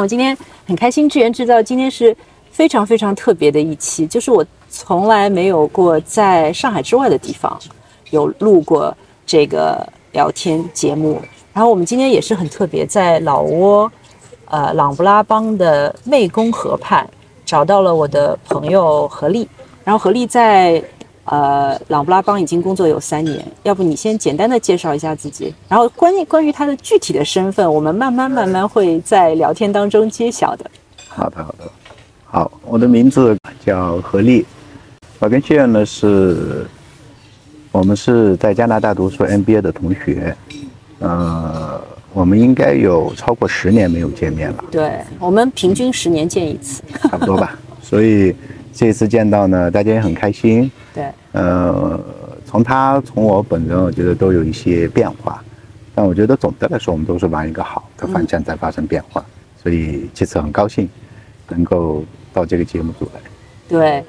我今天很开心，智源制造今天是非常非常特别的一期，就是我从来没有过在上海之外的地方有录过这个聊天节目。然后我们今天也是很特别，在老挝，呃，琅勃拉邦的湄公河畔找到了我的朋友何丽。然后何丽在呃朗布拉邦已经工作有三年，要不你先简单的介绍一下自己，然后关于关于他的具体的身份，我们慢慢慢慢会在聊天当中揭晓的。好的，好的，好，我的名字叫何丽，我跟谢远呢是，我们是在加拿大读书 MBA 的同学。呃，我们应该有超过十年没有见面了。对我们平均十年见一次，差不多吧。所以这次见到呢，大家也很开心。对，呃，从他从我本人，我觉得都有一些变化，但我觉得总的来说，我们都是往一个好的方向在发生变化。所以这次很高兴能够到这个节目组来。对，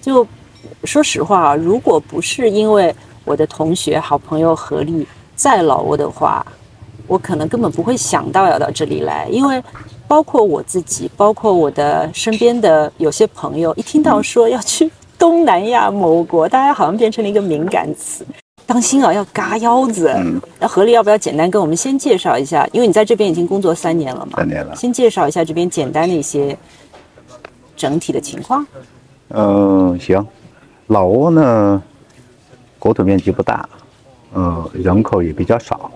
就说实话啊，如果不是因为我的同学、好朋友何丽。在老挝的话，我可能根本不会想到要到这里来，因为包括我自己，包括我的身边的有些朋友，一听到说要去东南亚某国，大家好像变成了一个敏感词，当心啊，要嘎腰子。那何丽要不要简单跟我们先介绍一下？因为你在这边已经工作三年了嘛，三年了，先介绍一下这边简单的一些整体的情况。嗯，行，老挝呢，国土面积不大。呃，人口也比较少，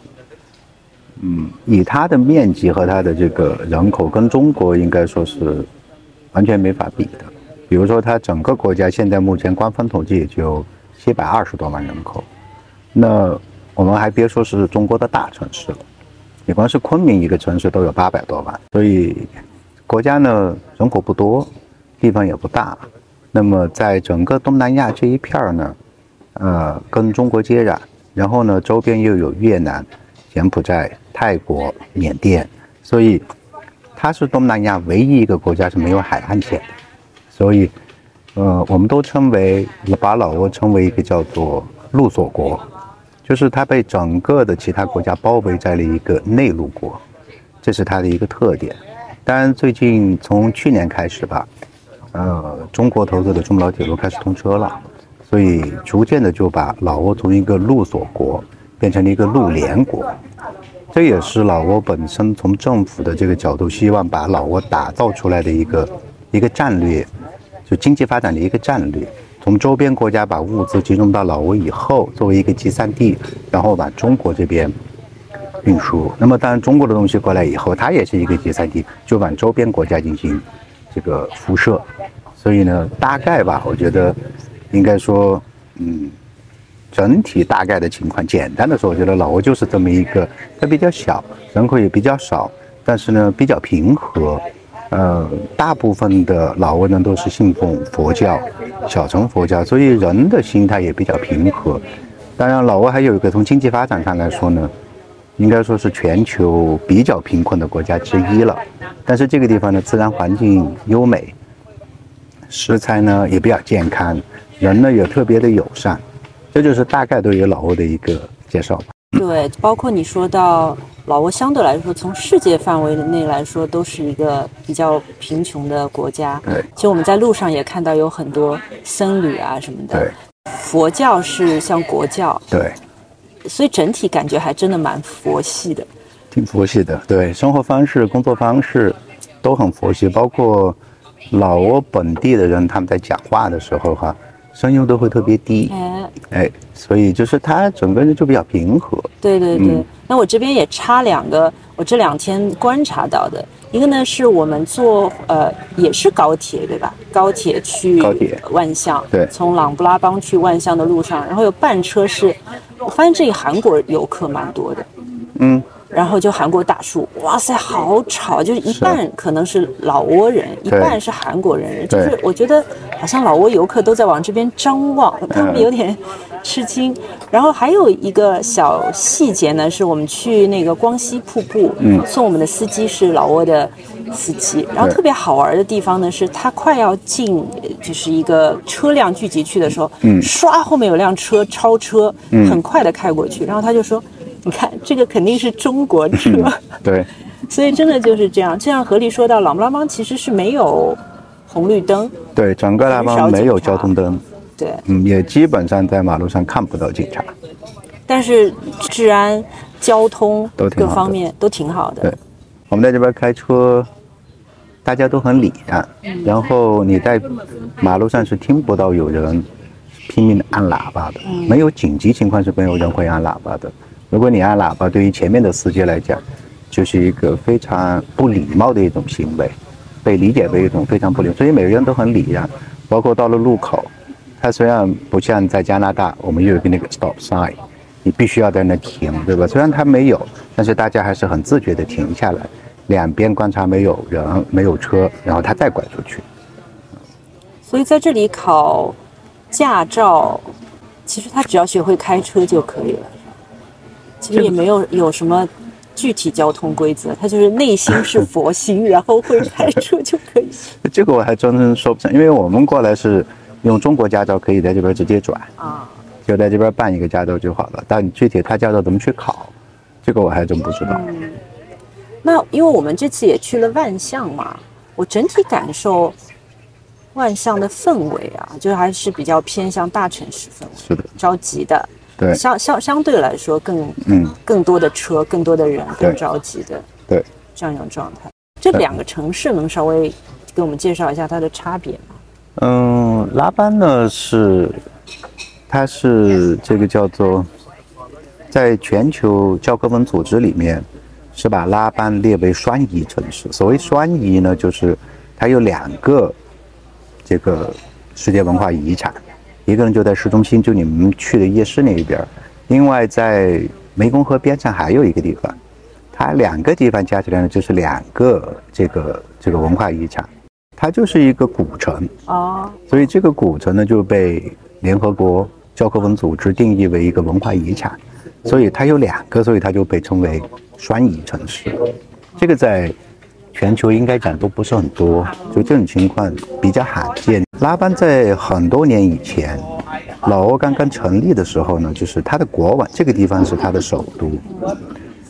嗯，以它的面积和它的这个人口，跟中国应该说是完全没法比的。比如说，它整个国家现在目前官方统计也就七百二十多万人口，那我们还别说是中国的大城市了，你光是昆明一个城市都有八百多万，所以国家呢人口不多，地方也不大，那么在整个东南亚这一片儿呢，呃，跟中国接壤。然后呢，周边又有越南、柬埔寨、泰国、缅甸，所以它是东南亚唯一一个国家是没有海岸线的。所以，呃，我们都称为把老挝称为一个叫做陆锁国，就是它被整个的其他国家包围在了一个内陆国，这是它的一个特点。当然，最近从去年开始吧，呃，中国投资的中老铁路开始通车了。所以，逐渐的就把老挝从一个陆锁国变成了一个陆联国，这也是老挝本身从政府的这个角度希望把老挝打造出来的一个一个战略，就经济发展的一个战略。从周边国家把物资集中到老挝以后，作为一个集散地，然后把中国这边运输。那么，当然中国的东西过来以后，它也是一个集散地，就往周边国家进行这个辐射。所以呢，大概吧，我觉得。应该说，嗯，整体大概的情况，简单的说，我觉得老挝就是这么一个，它比较小，人口也比较少，但是呢比较平和，呃，大部分的老挝人都是信奉佛教，小乘佛教，所以人的心态也比较平和。当然，老挝还有一个从经济发展上来说呢，应该说是全球比较贫困的国家之一了。但是这个地方的自然环境优美，食材呢也比较健康。人呢也特别的友善，这就是大概对于老挝的一个介绍吧。对，包括你说到老挝，相对来说，从世界范围内来说，都是一个比较贫穷的国家。对，其实我们在路上也看到有很多僧侣啊什么的。对，佛教是像国教。对，所以整体感觉还真的蛮佛系的。挺佛系的，对，生活方式、工作方式都很佛系，包括老挝本地的人，他们在讲话的时候哈。声音都会特别低，哎，哎，所以就是他整个人就比较平和。对对对，那我这边也插两个，我这两天观察到的，一个呢是我们坐呃也是高铁对吧？高铁去高铁。万象，对，从琅勃拉邦去万象的路上，然后有半车是，我发现这里韩国游客蛮多的，嗯。然后就韩国大叔，哇塞，好吵！就是一半可能是老挝人，一半是韩国人。就是我觉得好像老挝游客都在往这边张望，他们有点吃惊。然后还有一个小细节呢，是我们去那个光溪瀑布，送我们的司机是老挝的司机。然后特别好玩的地方呢，是他快要进就是一个车辆聚集区的时候，唰后面有辆车超车，很快的开过去，然后他就说。你看，这个肯定是中国车。对，所以真的就是这样。就像何丽说到，朗布拉邦其实是没有红绿灯，对，整个拉邦没有交通灯，对，嗯，也基本上在马路上看不到警察。但是治安、交通各方面都挺好的。对，我们在这边开车，大家都很礼让，然后你在马路上是听不到有人拼命的按喇叭的，没有紧急情况是没有人会按喇叭的。如果你按喇叭，对于前面的司机来讲，就是一个非常不礼貌的一种行为，被理解为一种非常不礼貌。所以每个人都很礼让，包括到了路口，它虽然不像在加拿大，我们有一个那个 stop sign。你必须要在那停，对吧？虽然它没有，但是大家还是很自觉地停下来，两边观察没有人、没有车，然后他再拐出去。所以在这里考驾照，其实他只要学会开车就可以了。其实也没有有什么具体交通规则，他就是内心是 佛心，然后会开车就可以。这个我还真真说不上，因为我们过来是用中国驾照，可以在这边直接转啊。就在这边办一个驾照就好了，但具体他驾照怎么去考，这个我还真不知道。那因为我们这次也去了万象嘛，我整体感受万象的氛围啊，就还是比较偏向大城市氛围，是的，着急的，对，相相相对来说更嗯更多的车，更多的人，更着急的，对，这样一种状态。这两个城市能稍微给我们介绍一下它的差别吗？嗯，拉班呢是。它是这个叫做，在全球教科文组织里面，是把拉班列为双遗城市。所谓双遗呢，就是它有两个这个世界文化遗产，一个人就在市中心，就你们去的夜市那一边另外在湄公河边上还有一个地方，它两个地方加起来呢就是两个这个这个文化遗产，它就是一个古城哦，所以这个古城呢就被联合国。教科文组织定义为一个文化遗产，所以它有两个，所以它就被称为双遗城市。这个在全球应该讲都不是很多，就这种情况比较罕见。拉班在很多年以前，老挝刚刚成立的时候呢，就是它的国王，这个地方是它的首都。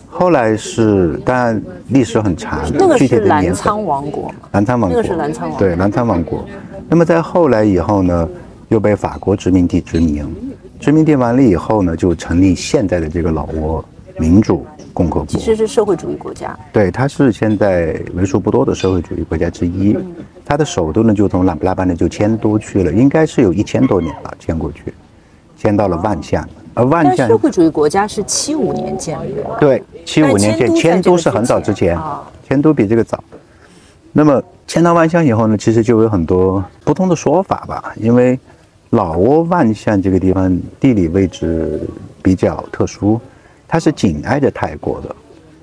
后来是，但历史很长，那个是澜沧王国澜沧王国，那个是澜沧王对，澜沧王国。那么在后来以后呢？又被法国殖民地殖民，殖民地完了以后呢，就成立现在的这个老挝民主共和国。其实是社会主义国家。对，它是现在为数不多的社会主义国家之一。它的首都呢，就从琅布拉邦呢就迁都去了，应该是有一千多年了，迁过去，迁到了万象。而万象社会主义国家是七五年建立的。对，七五年建迁都是很早之前，迁都比这个早。那么迁到万象以后呢，其实就有很多不同的说法吧，因为。老挝万象这个地方地理位置比较特殊，它是紧挨着泰国的，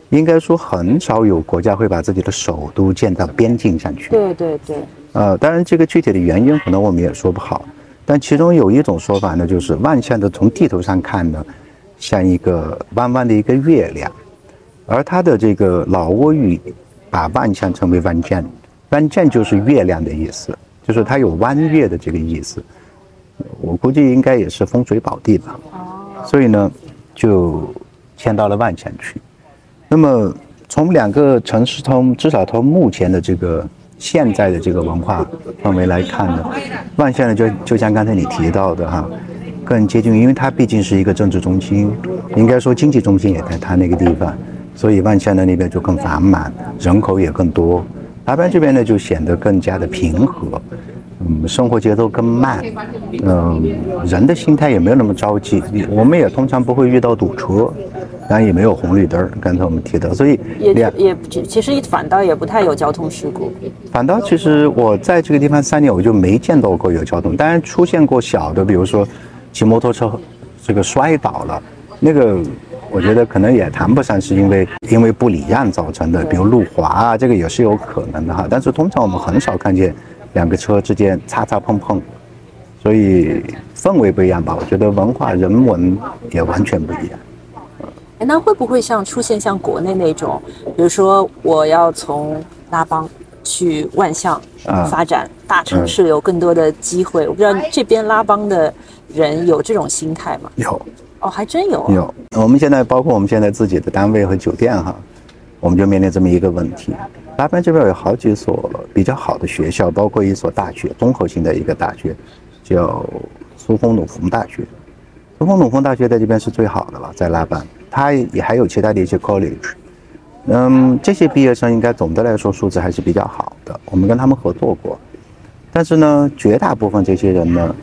应该说很少有国家会把自己的首都建到边境上去。对对对。呃，当然这个具体的原因可能我们也说不好，但其中有一种说法呢，就是万象的从地图上看呢，像一个弯弯的一个月亮，而它的这个老挝语把万象称为万将，万将就是月亮的意思，就是它有弯月的这个意思。我估计应该也是风水宝地吧，所以呢，就迁到了万象去。那么从两个城市从至少从目前的这个现在的这个文化氛围来看呢，万象呢就就像刚才你提到的哈，更接近，因为它毕竟是一个政治中心，应该说经济中心也在它那个地方，所以万象的那边就更繁满，人口也更多。拉班这边呢就显得更加的平和。嗯，生活节奏更慢，嗯，人的心态也没有那么着急。我们也通常不会遇到堵车，当然也没有红绿灯。刚才我们提到，所以也也其实反倒也不太有交通事故。反倒其实我在这个地方三年，我就没见到过有交通，当然出现过小的，比如说骑摩托车这个摔倒了，那个我觉得可能也谈不上是因为因为不礼让造成的，比如路滑啊，这个也是有可能的哈。但是通常我们很少看见。两个车之间擦擦碰碰，所以氛围不一样吧？我觉得文化人文也完全不一样。哎，那会不会像出现像国内那种，比如说我要从拉邦去万象发展，大城市有更多的机会？我不知道这边拉邦的人有这种心态吗？有。哦，还真有。有。我们现在包括我们现在自己的单位和酒店哈，我们就面临这么一个问题。拉班这边有好几所比较好的学校，包括一所大学，综合性的一个大学，叫苏风努冯大学。苏风努冯大学在这边是最好的了，在拉班，它也还有其他的一些 college。嗯，这些毕业生应该总的来说素质还是比较好的，我们跟他们合作过。但是呢，绝大部分这些人呢，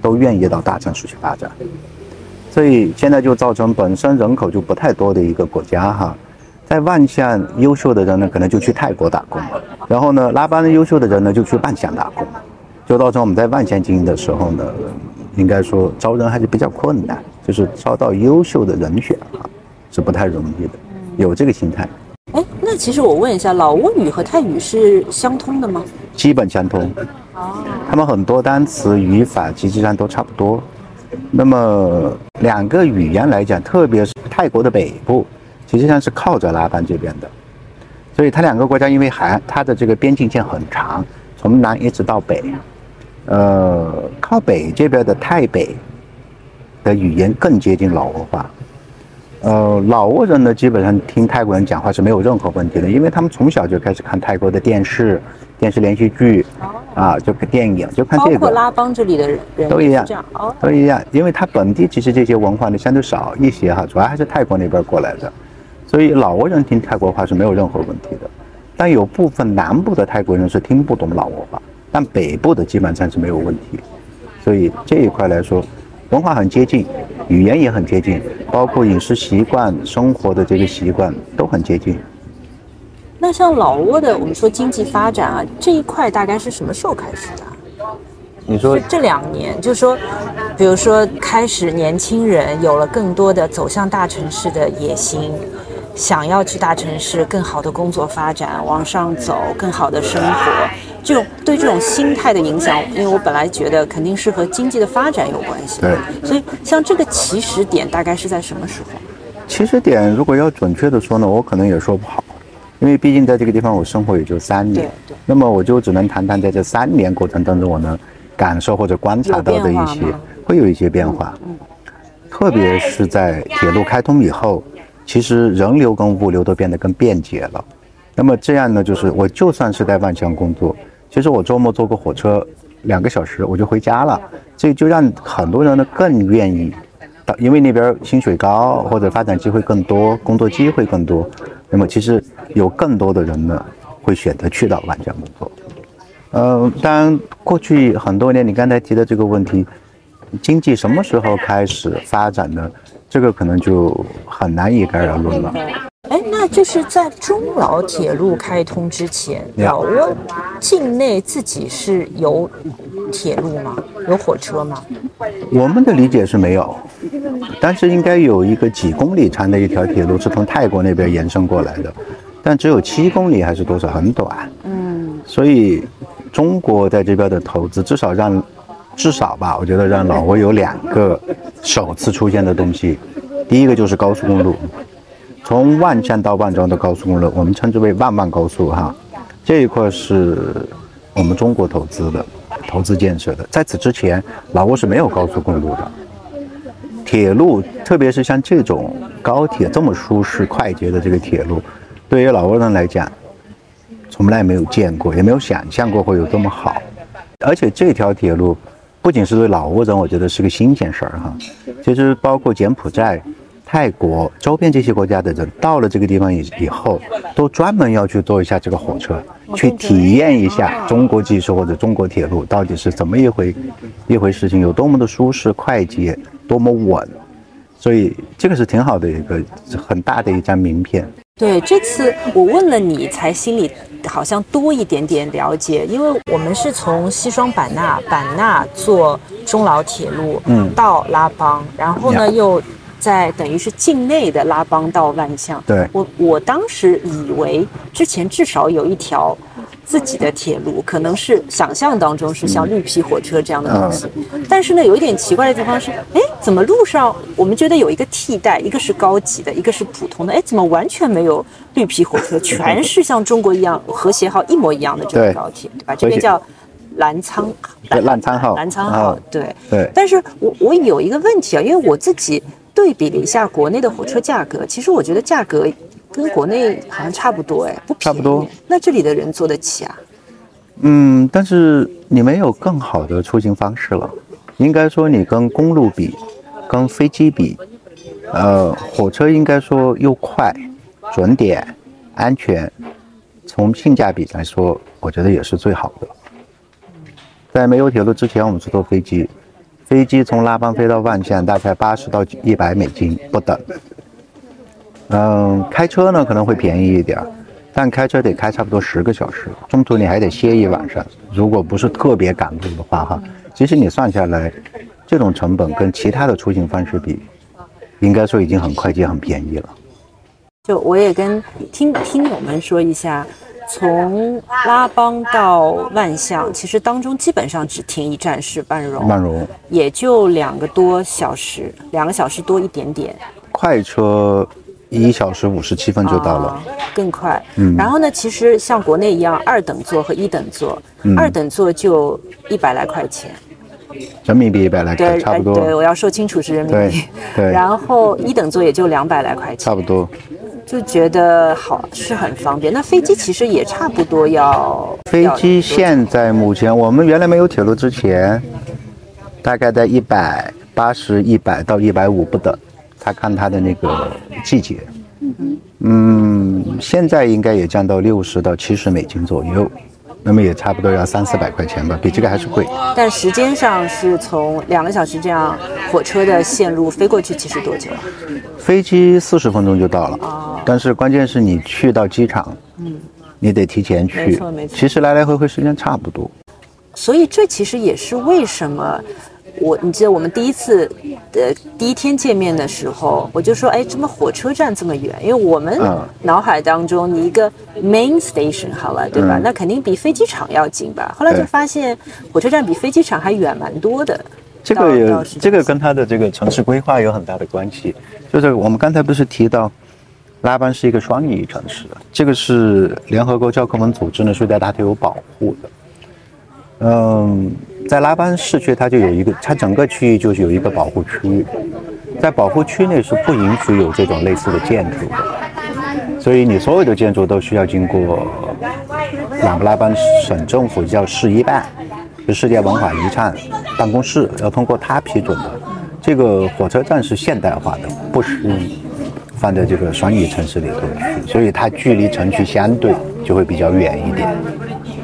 都愿意到大城市去发展，所以现在就造成本身人口就不太多的一个国家哈。在万象优秀的人呢，可能就去泰国打工，然后呢，拉班的优秀的人呢，就去万象打工，就造成我们在万象经营的时候呢，应该说招人还是比较困难，就是招到优秀的人选啊，是不太容易的。有这个心态，哎，那其实我问一下，老挝语和泰语是相通的吗？基本相通。哦。他们很多单词语法实际上都差不多。那么两个语言来讲，特别是泰国的北部，实际上是靠着拉班这边的，所以它两个国家因为还它的这个边境线很长，从南一直到北，呃，靠北这边的泰北的语言更接近老挝话。呃，老挝人呢，基本上听泰国人讲话是没有任何问题的，因为他们从小就开始看泰国的电视、电视连续剧，啊，就看电影，就看这个。包括拉邦这里的人都一样，都一样，因为他本地其实这些文化呢相对少一些哈，主要还是泰国那边过来的，所以老挝人听泰国话是没有任何问题的。但有部分南部的泰国人是听不懂老挝话，但北部的基本上是没有问题，所以这一块来说。文化很接近，语言也很接近，包括饮食习惯、生活的这个习惯都很接近。那像老挝的，我们说经济发展啊，这一块大概是什么时候开始的？你说这两年，就是说，比如说开始年轻人有了更多的走向大城市的野心，想要去大城市更好的工作发展，往上走，更好的生活。这种对这种心态的影响，因为我本来觉得肯定是和经济的发展有关系。对，所以像这个起始点大概是在什么时候？起始点如果要准确的说呢，我可能也说不好，因为毕竟在这个地方我生活也就三年。对。那么我就只能谈谈在这三年过程当中我能感受或者观察到的一些，会有一些变化。嗯。特别是在铁路开通以后，其实人流跟物流都变得更便捷了。那么这样呢，就是我就算是在万象工作。其实我周末坐个火车，两个小时我就回家了，这就让很多人呢更愿意到，因为那边薪水高或者发展机会更多，工作机会更多。那么其实有更多的人呢会选择去到万象工作。呃，当然过去很多年，你刚才提的这个问题，经济什么时候开始发展呢？这个可能就很难一概而论了。哎，那就是在中老铁路开通之前，老挝境内自己是有铁路吗？有火车吗？我们的理解是没有，但是应该有一个几公里长的一条铁路是从泰国那边延伸过来的，但只有七公里还是多少，很短。嗯，所以中国在这边的投资，至少让至少吧，我觉得让老挝有两个首次出现的东西，第一个就是高速公路。从万象到万庄的高速公路，我们称之为万万高速哈，这一块是我们中国投资的，投资建设的。在此之前，老挝是没有高速公路的，铁路，特别是像这种高铁这么舒适快捷的这个铁路，对于老挝人来讲，从来没有见过，也没有想象过会有这么好。而且这条铁路不仅是对老挝人，我觉得是个新鲜事儿哈，其实包括柬埔寨。泰国周边这些国家的人到了这个地方以以后，都专门要去坐一下这个火车，去体验一下中国技术或者中国铁路到底是怎么一回一回事情，有多么的舒适快捷，多么稳。所以这个是挺好的一个很大的一张名片。对，这次我问了你，才心里好像多一点点了解，因为我们是从西双版纳版纳坐中老铁路，嗯，到拉邦，然后呢又。在等于是境内的拉邦到万象，对我我当时以为之前至少有一条自己的铁路，可能是想象当中是像绿皮火车这样的东西。但是呢，有一点奇怪的地方是，哎，怎么路上我们觉得有一个替代，一个是高级的，一个是普通的，哎，怎么完全没有绿皮火车，全是像中国一样和谐号一模一样的这个高铁，对吧？这边叫澜沧，澜沧号，澜沧号，对对。但是我我有一个问题啊，因为我自己。对比了一下国内的火车价格，其实我觉得价格跟国内好像差不多哎，不差不多。那这里的人坐得起啊？嗯，但是你没有更好的出行方式了。应该说你跟公路比，跟飞机比，呃，火车应该说又快、准点、安全，从性价比来说，我觉得也是最好的。在没有铁路之前，我们是坐飞机，飞机从拉邦飞到万象大概八十到一百美金不等。嗯，开车呢可能会便宜一点，但开车得开差不多十个小时，中途你还得歇一晚上。如果不是特别赶路的话，哈，其实你算下来，这种成本跟其他的出行方式比，应该说已经很快捷、很便宜了。就我也跟听听友们说一下。从拉邦到万象，其实当中基本上只停一站是万荣，万荣也就两个多小时，两个小时多一点点。快车一小时五十七分就到了，更快。嗯，然后呢，其实像国内一样，二等座和一等座，二等座就一百来块钱，人民币一百来块，差不多。对，我要说清楚是人民币。对，然后一等座也就两百来块钱，差不多。就觉得好是很方便，那飞机其实也差不多要。飞机现在目前我们原来没有铁路之前，大概在一百八十一百到一百五不等，他看它的那个季节。嗯，现在应该也降到六十到七十美金左右。那么也差不多要三四百块钱吧，比这个还是贵。但时间上是从两个小时这样火车的线路飞过去，其实多久啊？飞机四十分钟就到了。哦。但是关键是你去到机场，嗯，你得提前去。没错没错。其实来来回回时间差不多。所以这其实也是为什么。我你记得我们第一次，呃，第一天见面的时候，我就说，哎，怎么火车站这么远？因为我们脑海当中，你一个 main station 好了，对吧？那肯定比飞机场要近吧？后来就发现，火车站比飞机场还远蛮多的。这个有，这个跟它的这个城市规划有很大的关系。就是我们刚才不是提到，拉班是一个双语城市，这个是联合国教科文组织呢，是对它有保护的。嗯。在拉班市区，它就有一个，它整个区域就是有一个保护区域，在保护区内是不允许有这种类似的建筑的，所以你所有的建筑都需要经过朗布拉班省政府叫市一办，就世界文化遗产办公室，要通过他批准的。这个火车站是现代化的，不是放在这个双语城市里头去，所以它距离城区相对就会比较远一点。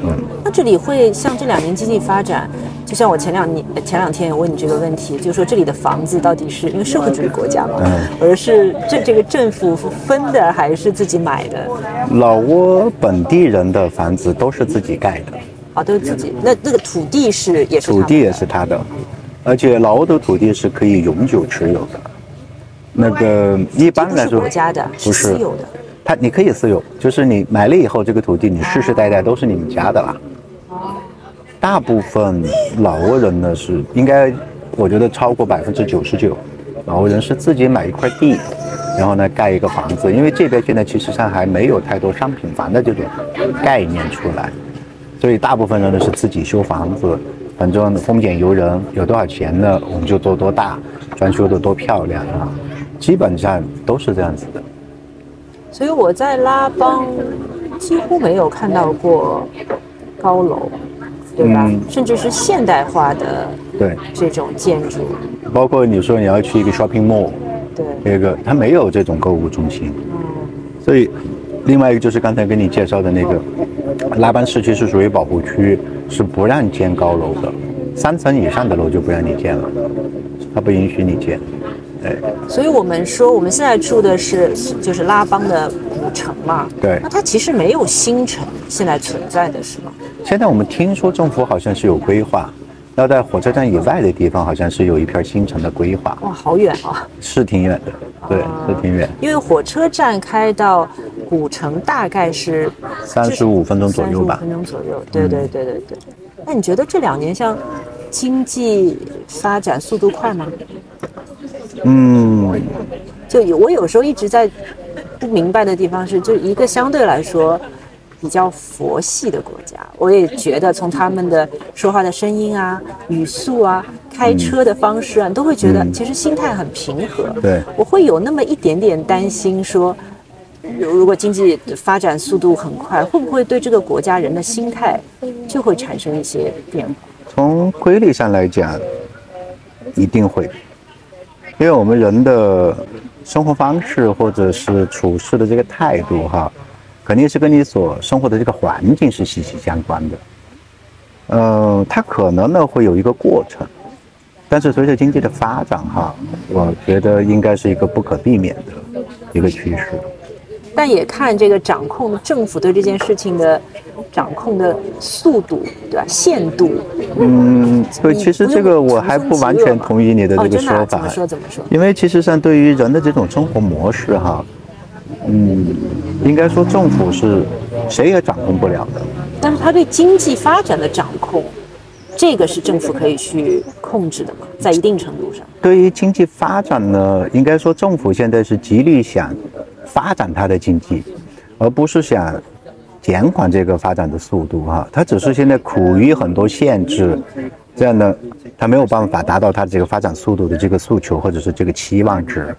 嗯，那这里会像这两年经济发展，就像我前两年前两天有问你这个问题，就是说这里的房子到底是因为社会主义国家嘛，而是这这个政府分的还是自己买的？老挝本地人的房子都是自己盖的，啊，都是自己。那那个土地是也是土地也是他的，而且老挝的土地是可以永久持有的。那个一般来说，国家的，不是私有的。它你可以私有，就是你买了以后，这个土地你世世代代都是你们家的啦。大部分老挝人呢是应该，我觉得超过百分之九十九，老挝人是自己买一块地，然后呢盖一个房子，因为这边现在其实上还没有太多商品房的这种概念出来，所以大部分人呢是自己修房子，反正丰俭由人，有多少钱呢我们就做多大，装修的多漂亮啊，基本上都是这样子的。所以我在拉邦几乎没有看到过高楼，对吧？甚至是现代化的对这种建筑，包括你说你要去一个 shopping mall，对，那个它没有这种购物中心。嗯，所以另外一个就是刚才跟你介绍的那个拉班市区是属于保护区，是不让建高楼的，三层以上的楼就不让你建了，它不允许你建。对，所以我们说我们现在住的是就是拉邦的古城嘛。对，那它其实没有新城现在存在的是吗？现在我们听说政府好像是有规划，要在火车站以外的地方好像是有一片新城的规划。哇，好远啊！是挺远的，对，是挺远。因为火车站开到古城大概是三十五分钟左右吧。分钟左右，对对对对对。那你觉得这两年像经济发展速度快吗？嗯，就有我有时候一直在不明白的地方是，就一个相对来说比较佛系的国家，我也觉得从他们的说话的声音啊、语速啊、开车的方式啊，都会觉得其实心态很平和。对，我会有那么一点点担心，说如果经济发展速度很快，会不会对这个国家人的心态就会产生一些变化？从规律上来讲，一定会，因为我们人的生活方式或者是处事的这个态度，哈，肯定是跟你所生活的这个环境是息息相关的。嗯，它可能呢会有一个过程，但是随着经济的发展，哈，我觉得应该是一个不可避免的一个趋势。但也看这个掌控政府对这件事情的掌控的速度，对吧？限度。嗯，对，其实这个我还不完全同意你的这个说法。怎么说？怎么说？因为其实上对于人的这种生活模式，哈，嗯，应该说政府是谁也掌控不了的。但是他对经济发展的掌控，这个是政府可以去控制的嘛？在一定程度上。对于经济发展呢，应该说政府现在是极力想。发展它的经济，而不是想减缓这个发展的速度哈。它只是现在苦于很多限制，这样呢，它没有办法达到它这个发展速度的这个诉求或者是这个期望值。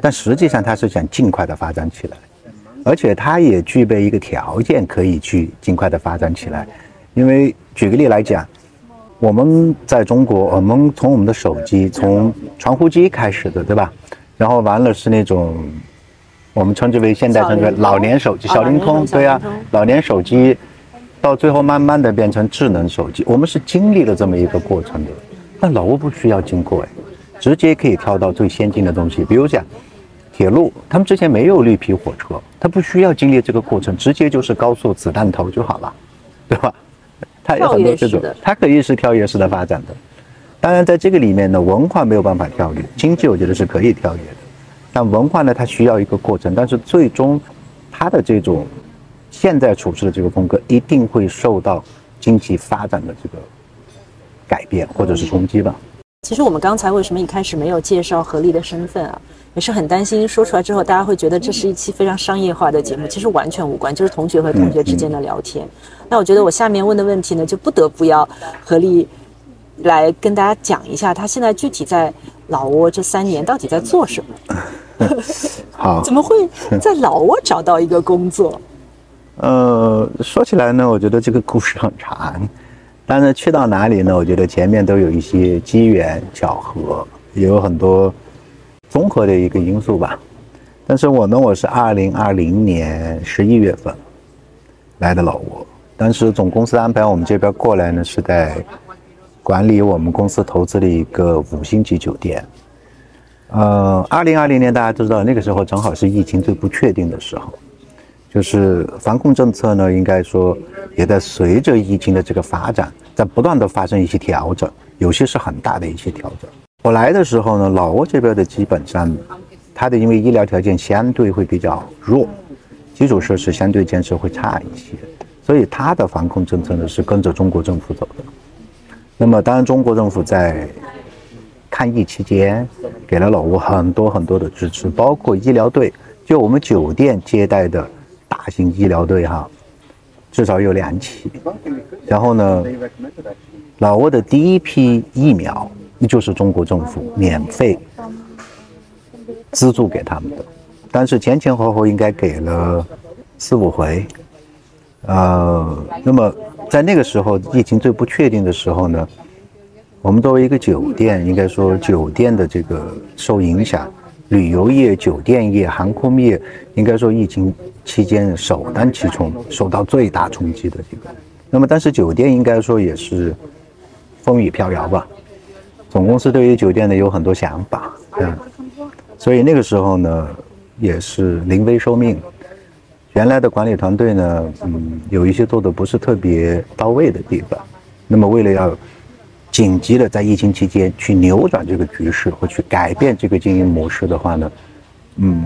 但实际上它是想尽快的发展起来，而且它也具备一个条件可以去尽快的发展起来。因为举个例来讲，我们在中国，我们从我们的手机，从传呼机开始的，对吧？然后完了是那种。我们称之为现代称之为老年手机，小灵通，对呀，老年手机，到最后慢慢的变成智能手机，我们是经历了这么一个过程的。但老挝不需要经过，哎，直接可以跳到最先进的东西，比如讲铁路，他们之前没有绿皮火车，它不需要经历这个过程，直接就是高速子弹头就好了，对吧？它有很多这种，它可以是跳跃式的发展的。当然，在这个里面呢，文化没有办法跳跃，经济我觉得是可以跳跃的。但文化呢，它需要一个过程，但是最终，它的这种现在处事的这个风格，一定会受到经济发展的这个改变或者是冲击吧。其实我们刚才为什么一开始没有介绍何丽的身份啊？也是很担心说出来之后，大家会觉得这是一期非常商业化的节目，其实完全无关，就是同学和同学之间的聊天。那我觉得我下面问的问题呢，就不得不要何丽来跟大家讲一下，他现在具体在老挝这三年到底在做什么。好，怎么会在老挝找到一个工作？呃，说起来呢，我觉得这个故事很长，但是去到哪里呢？我觉得前面都有一些机缘巧合，也有很多综合的一个因素吧。但是我呢，我是二零二零年十一月份来的老挝，当时总公司安排我们这边过来呢，是在管理我们公司投资的一个五星级酒店。呃，二零二零年大家都知道，那个时候正好是疫情最不确定的时候，就是防控政策呢，应该说也在随着疫情的这个发展，在不断的发生一些调整，有些是很大的一些调整。我来的时候呢，老挝这边的基本上，它的因为医疗条件相对会比较弱，基础设施相对建设会差一些，所以它的防控政策呢是跟着中国政府走的。那么当然，中国政府在抗疫期间，给了老挝很多很多的支持，包括医疗队，就我们酒店接待的大型医疗队哈，至少有两起。然后呢，老挝的第一批疫苗，就是中国政府免费资助给他们的，但是前前后后应该给了四五回。呃，那么在那个时候疫情最不确定的时候呢？我们作为一个酒店，应该说酒店的这个受影响，旅游业、酒店业、航空业，应该说疫情期间首当其冲，受到最大冲击的这个。那么，但是酒店应该说也是风雨飘摇吧。总公司对于酒店呢有很多想法，嗯，所以那个时候呢也是临危受命。原来的管理团队呢，嗯，有一些做的不是特别到位的地方。那么为了要紧急的在疫情期间去扭转这个局势或去改变这个经营模式的话呢，嗯，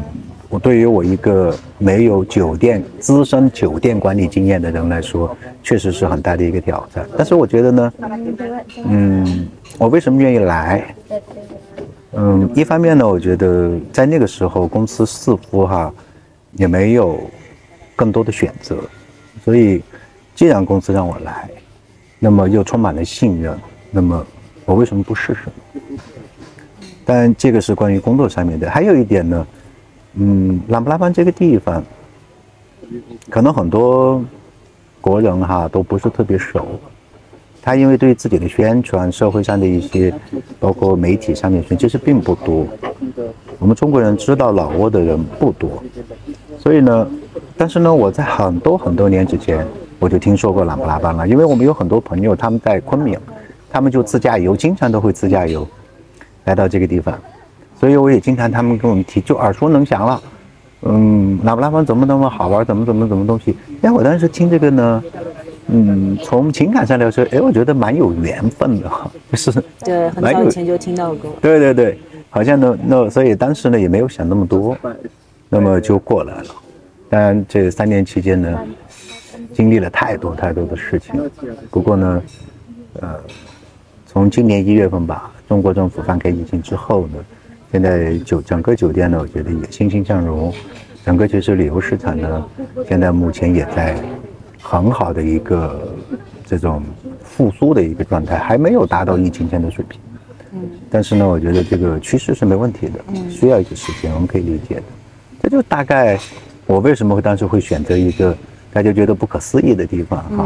我对于我一个没有酒店资深酒店管理经验的人来说，确实是很大的一个挑战。但是我觉得呢，嗯，我为什么愿意来？嗯，一方面呢，我觉得在那个时候公司似乎哈也没有更多的选择，所以既然公司让我来，那么又充满了信任。那么我为什么不试试？但这个是关于工作上面的。还有一点呢，嗯，拉布拉邦这个地方，可能很多国人哈都不是特别熟。他因为对自己的宣传，社会上的一些，包括媒体上面宣，其实并不多。我们中国人知道老挝的人不多，所以呢，但是呢，我在很多很多年之前我就听说过琅勃拉邦了，因为我们有很多朋友他们在昆明，他们就自驾游，经常都会自驾游来到这个地方，所以我也经常他们跟我们提，就耳熟能详了。嗯，琅勃拉邦怎么那么好玩，怎么怎么怎么东西。哎，我当时听这个呢。嗯，从情感上来说，哎，我觉得蛮有缘分的哈，就是对，很早以前就听到过。对对对，好像呢那，所以当时呢也没有想那么多，那么就过来了。当然这三年期间呢，经历了太多太多的事情。不过呢，呃，从今年一月份吧，中国政府放开疫情之后呢，现在酒整个酒店呢，我觉得也欣欣向荣。整个其实旅游市场呢，现在目前也在。很好的一个这种复苏的一个状态，还没有达到疫情前的水平。但是呢，我觉得这个趋势是没问题的。需要一个时间，我们可以理解的。这就大概我为什么会当时会选择一个大家觉得不可思议的地方哈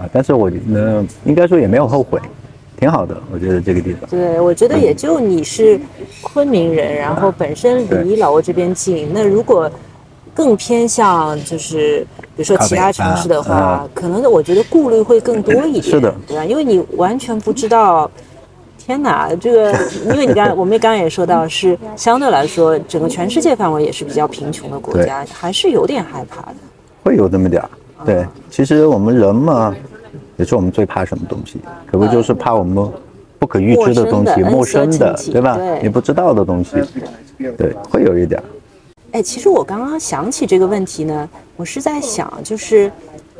啊！但是我呢，应该说也没有后悔，挺好的。我觉得这个地方。对，我觉得也就你是昆明人，然后本身离老挝这边近，那如果。更偏向就是，比如说其他城市的话，可能我觉得顾虑会更多一点，是的，对吧？因为你完全不知道，天哪，这个，因为你刚我们刚刚也说到，是相对来说，整个全世界范围也是比较贫穷的国家，还是有点害怕的。会有这么点儿，对。其实我们人嘛，也是我们最怕什么东西？可不就是怕我们不可预知的东西，陌生的，对吧？你不知道的东西，对，会有一点。哎，其实我刚刚想起这个问题呢，我是在想，就是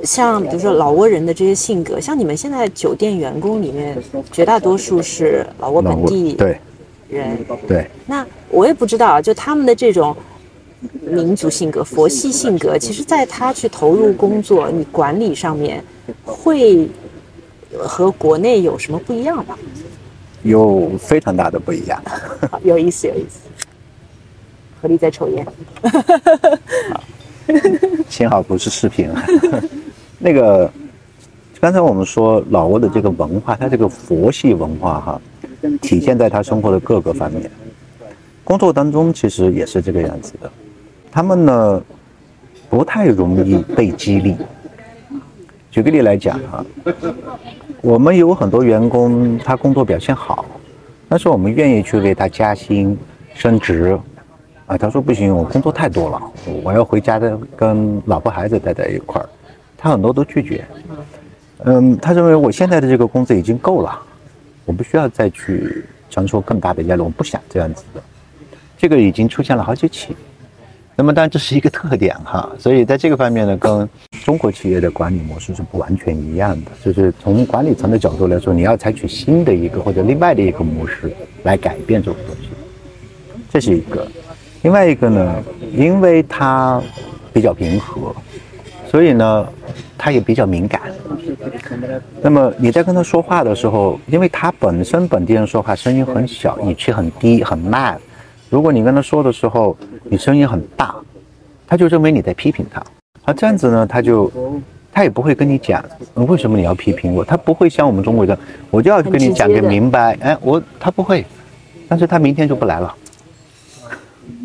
像比如说老挝人的这些性格，像你们现在酒店员工里面，绝大多数是老挝本地人，对。那我也不知道，就他们的这种民族性格、佛系性格，其实在他去投入工作、你管理上面，会和国内有什么不一样吧？有非常大的不一样。有意思，有意思。何力在抽烟，幸好不是视频。那个，刚才我们说老挝的这个文化，它这个佛系文化哈，体现在他生活的各个方面，工作当中其实也是这个样子的。他们呢，不太容易被激励。举个例来讲哈，我们有很多员工，他工作表现好，但是我们愿意去为他加薪、升职。啊，他说不行，我工作太多了，我要回家的跟老婆孩子待在一块儿，他很多都拒绝。嗯，他认为我现在的这个工资已经够了，我不需要再去承受更大的压力，我不想这样子的。这个已经出现了好几起。那么当然这是一个特点哈，所以在这个方面呢，跟中国企业的管理模式是不完全一样的。就是从管理层的角度来说，你要采取新的一个或者另外的一个模式来改变这种东西，这是一个。另外一个呢，因为他比较平和，所以呢，他也比较敏感。那么你在跟他说话的时候，因为他本身本地人说话声音很小，语气很低很慢。如果你跟他说的时候，你声音很大，他就认为你在批评他。而这样子呢，他就他也不会跟你讲为什么你要批评我，他不会像我们中国人，我就要跟你讲个明白。哎，我他不会，但是他明天就不来了。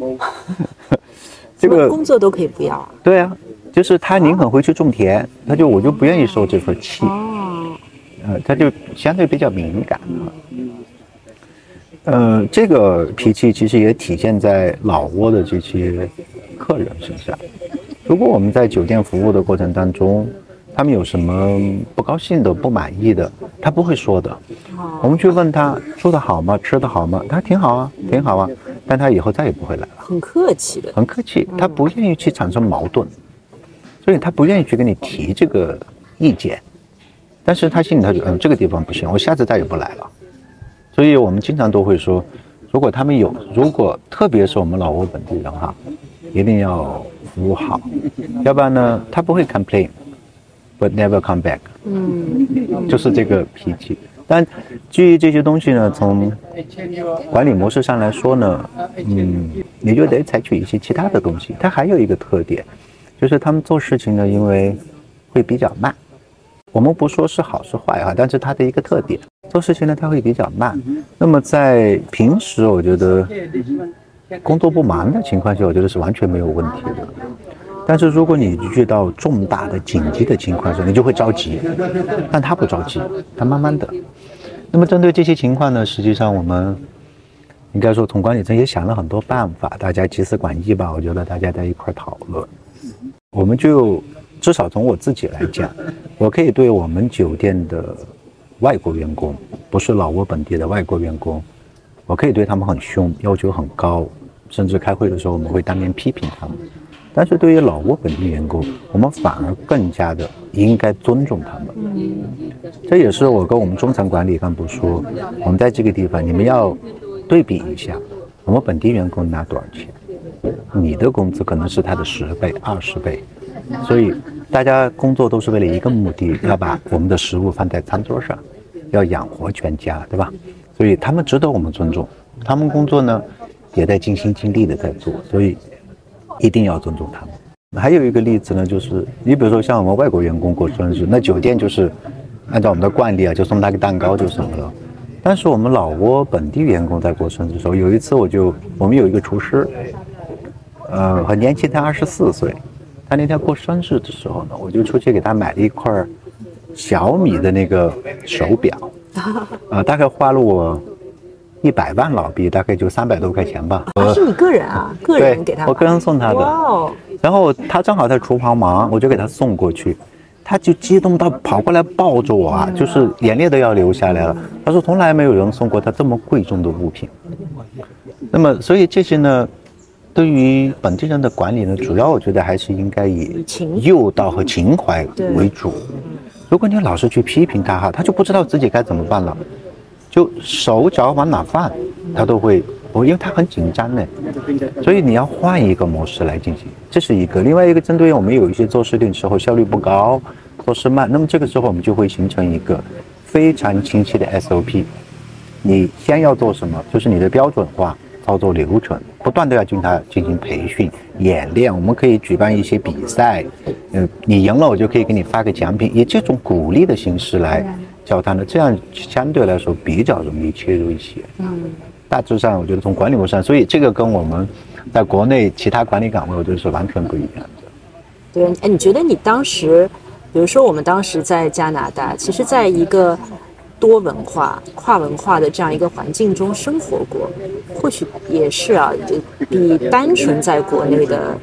这个工作都可以不要啊。对啊，就是他宁肯回去种田，他就我就不愿意受这份气。哦，呃，他就相对比较敏感。呃，这个脾气其实也体现在老挝的这些客人身上。如果我们在酒店服务的过程当中，他们有什么不高兴的、不满意的，他不会说的。我们去问他住的好吗？吃的好吗？他挺好啊，挺好啊。但他以后再也不会来了。很客气的，很客气。他不愿意去产生矛盾，所以他不愿意去跟你提这个意见。但是他心里头就嗯，这个地方不行，我下次再也不来了。所以我们经常都会说，如果他们有，如果特别是我们老挝本地人哈，一定要服务好，要不然呢，他不会 complain，but never come back。嗯，就是这个脾气。但基于这些东西呢，从管理模式上来说呢，嗯，你就得采取一些其他的东西。它还有一个特点，就是他们做事情呢，因为会比较慢。我们不说是好是坏啊，但是它的一个特点，做事情呢它会比较慢。那么在平时，我觉得工作不忙的情况下，我觉得是完全没有问题的。但是如果你遇到重大的紧急的情况时候，你就会着急。但他不着急，他慢慢的。那么针对这些情况呢，实际上我们应该说从管理层也想了很多办法，大家集思广益吧。我觉得大家在一块讨论，我们就至少从我自己来讲，我可以对我们酒店的外国员工，不是老挝本地的外国员工，我可以对他们很凶，要求很高，甚至开会的时候我们会当面批评他们。但是对于老挝本地员工，我们反而更加的应该尊重他们。这也是我跟我们中层管理干部说，我们在这个地方，你们要对比一下，我们本地员工拿多少钱，你的工资可能是他的十倍、二十倍，所以大家工作都是为了一个目的，要把我们的食物放在餐桌上，要养活全家，对吧？所以他们值得我们尊重，他们工作呢也在尽心尽力的在做，所以。一定要尊重他们。还有一个例子呢，就是你比如说像我们外国员工过生日，那酒店就是按照我们的惯例啊，就送他个蛋糕就什么了。但是我们老挝本地员工在过生日的时候，有一次我就我们有一个厨师，呃，很年轻，他二十四岁，他那天过生日的时候呢，我就出去给他买了一块小米的那个手表，啊，大概花了我。一百万老币，大概就三百多块钱吧。是你个人啊？个人给他？我个人送他的。哦。然后他正好在厨房忙，我就给他送过去，他就激动到跑过来抱着我啊，就是眼泪都要流下来了。他说从来没有人送过他这么贵重的物品。那么，所以这些呢，对于本地人的管理呢，主要我觉得还是应该以诱导和情怀为主。如果你老是去批评他哈，他就不知道自己该怎么办了。就手脚往哪放，他都会，我因为他很紧张呢，所以你要换一个模式来进行，这是一个。另外一个，针对我们有一些做事的时候效率不高，做事慢，那么这个时候我们就会形成一个非常清晰的 SOP。你先要做什么，就是你的标准化操作流程，不断的要进他进行培训演练。我们可以举办一些比赛，嗯，你赢了我就可以给你发个奖品，以这种鼓励的形式来。教他呢这样相对来说比较容易切入一些，嗯，大致上我觉得从管理模式上，所以这个跟我们在国内其他管理岗位我觉得是完全不一样的。对，哎，你觉得你当时，比如说我们当时在加拿大，其实在一个多文化、跨文化的这样一个环境中生活过，或许也是啊，比单纯在国内的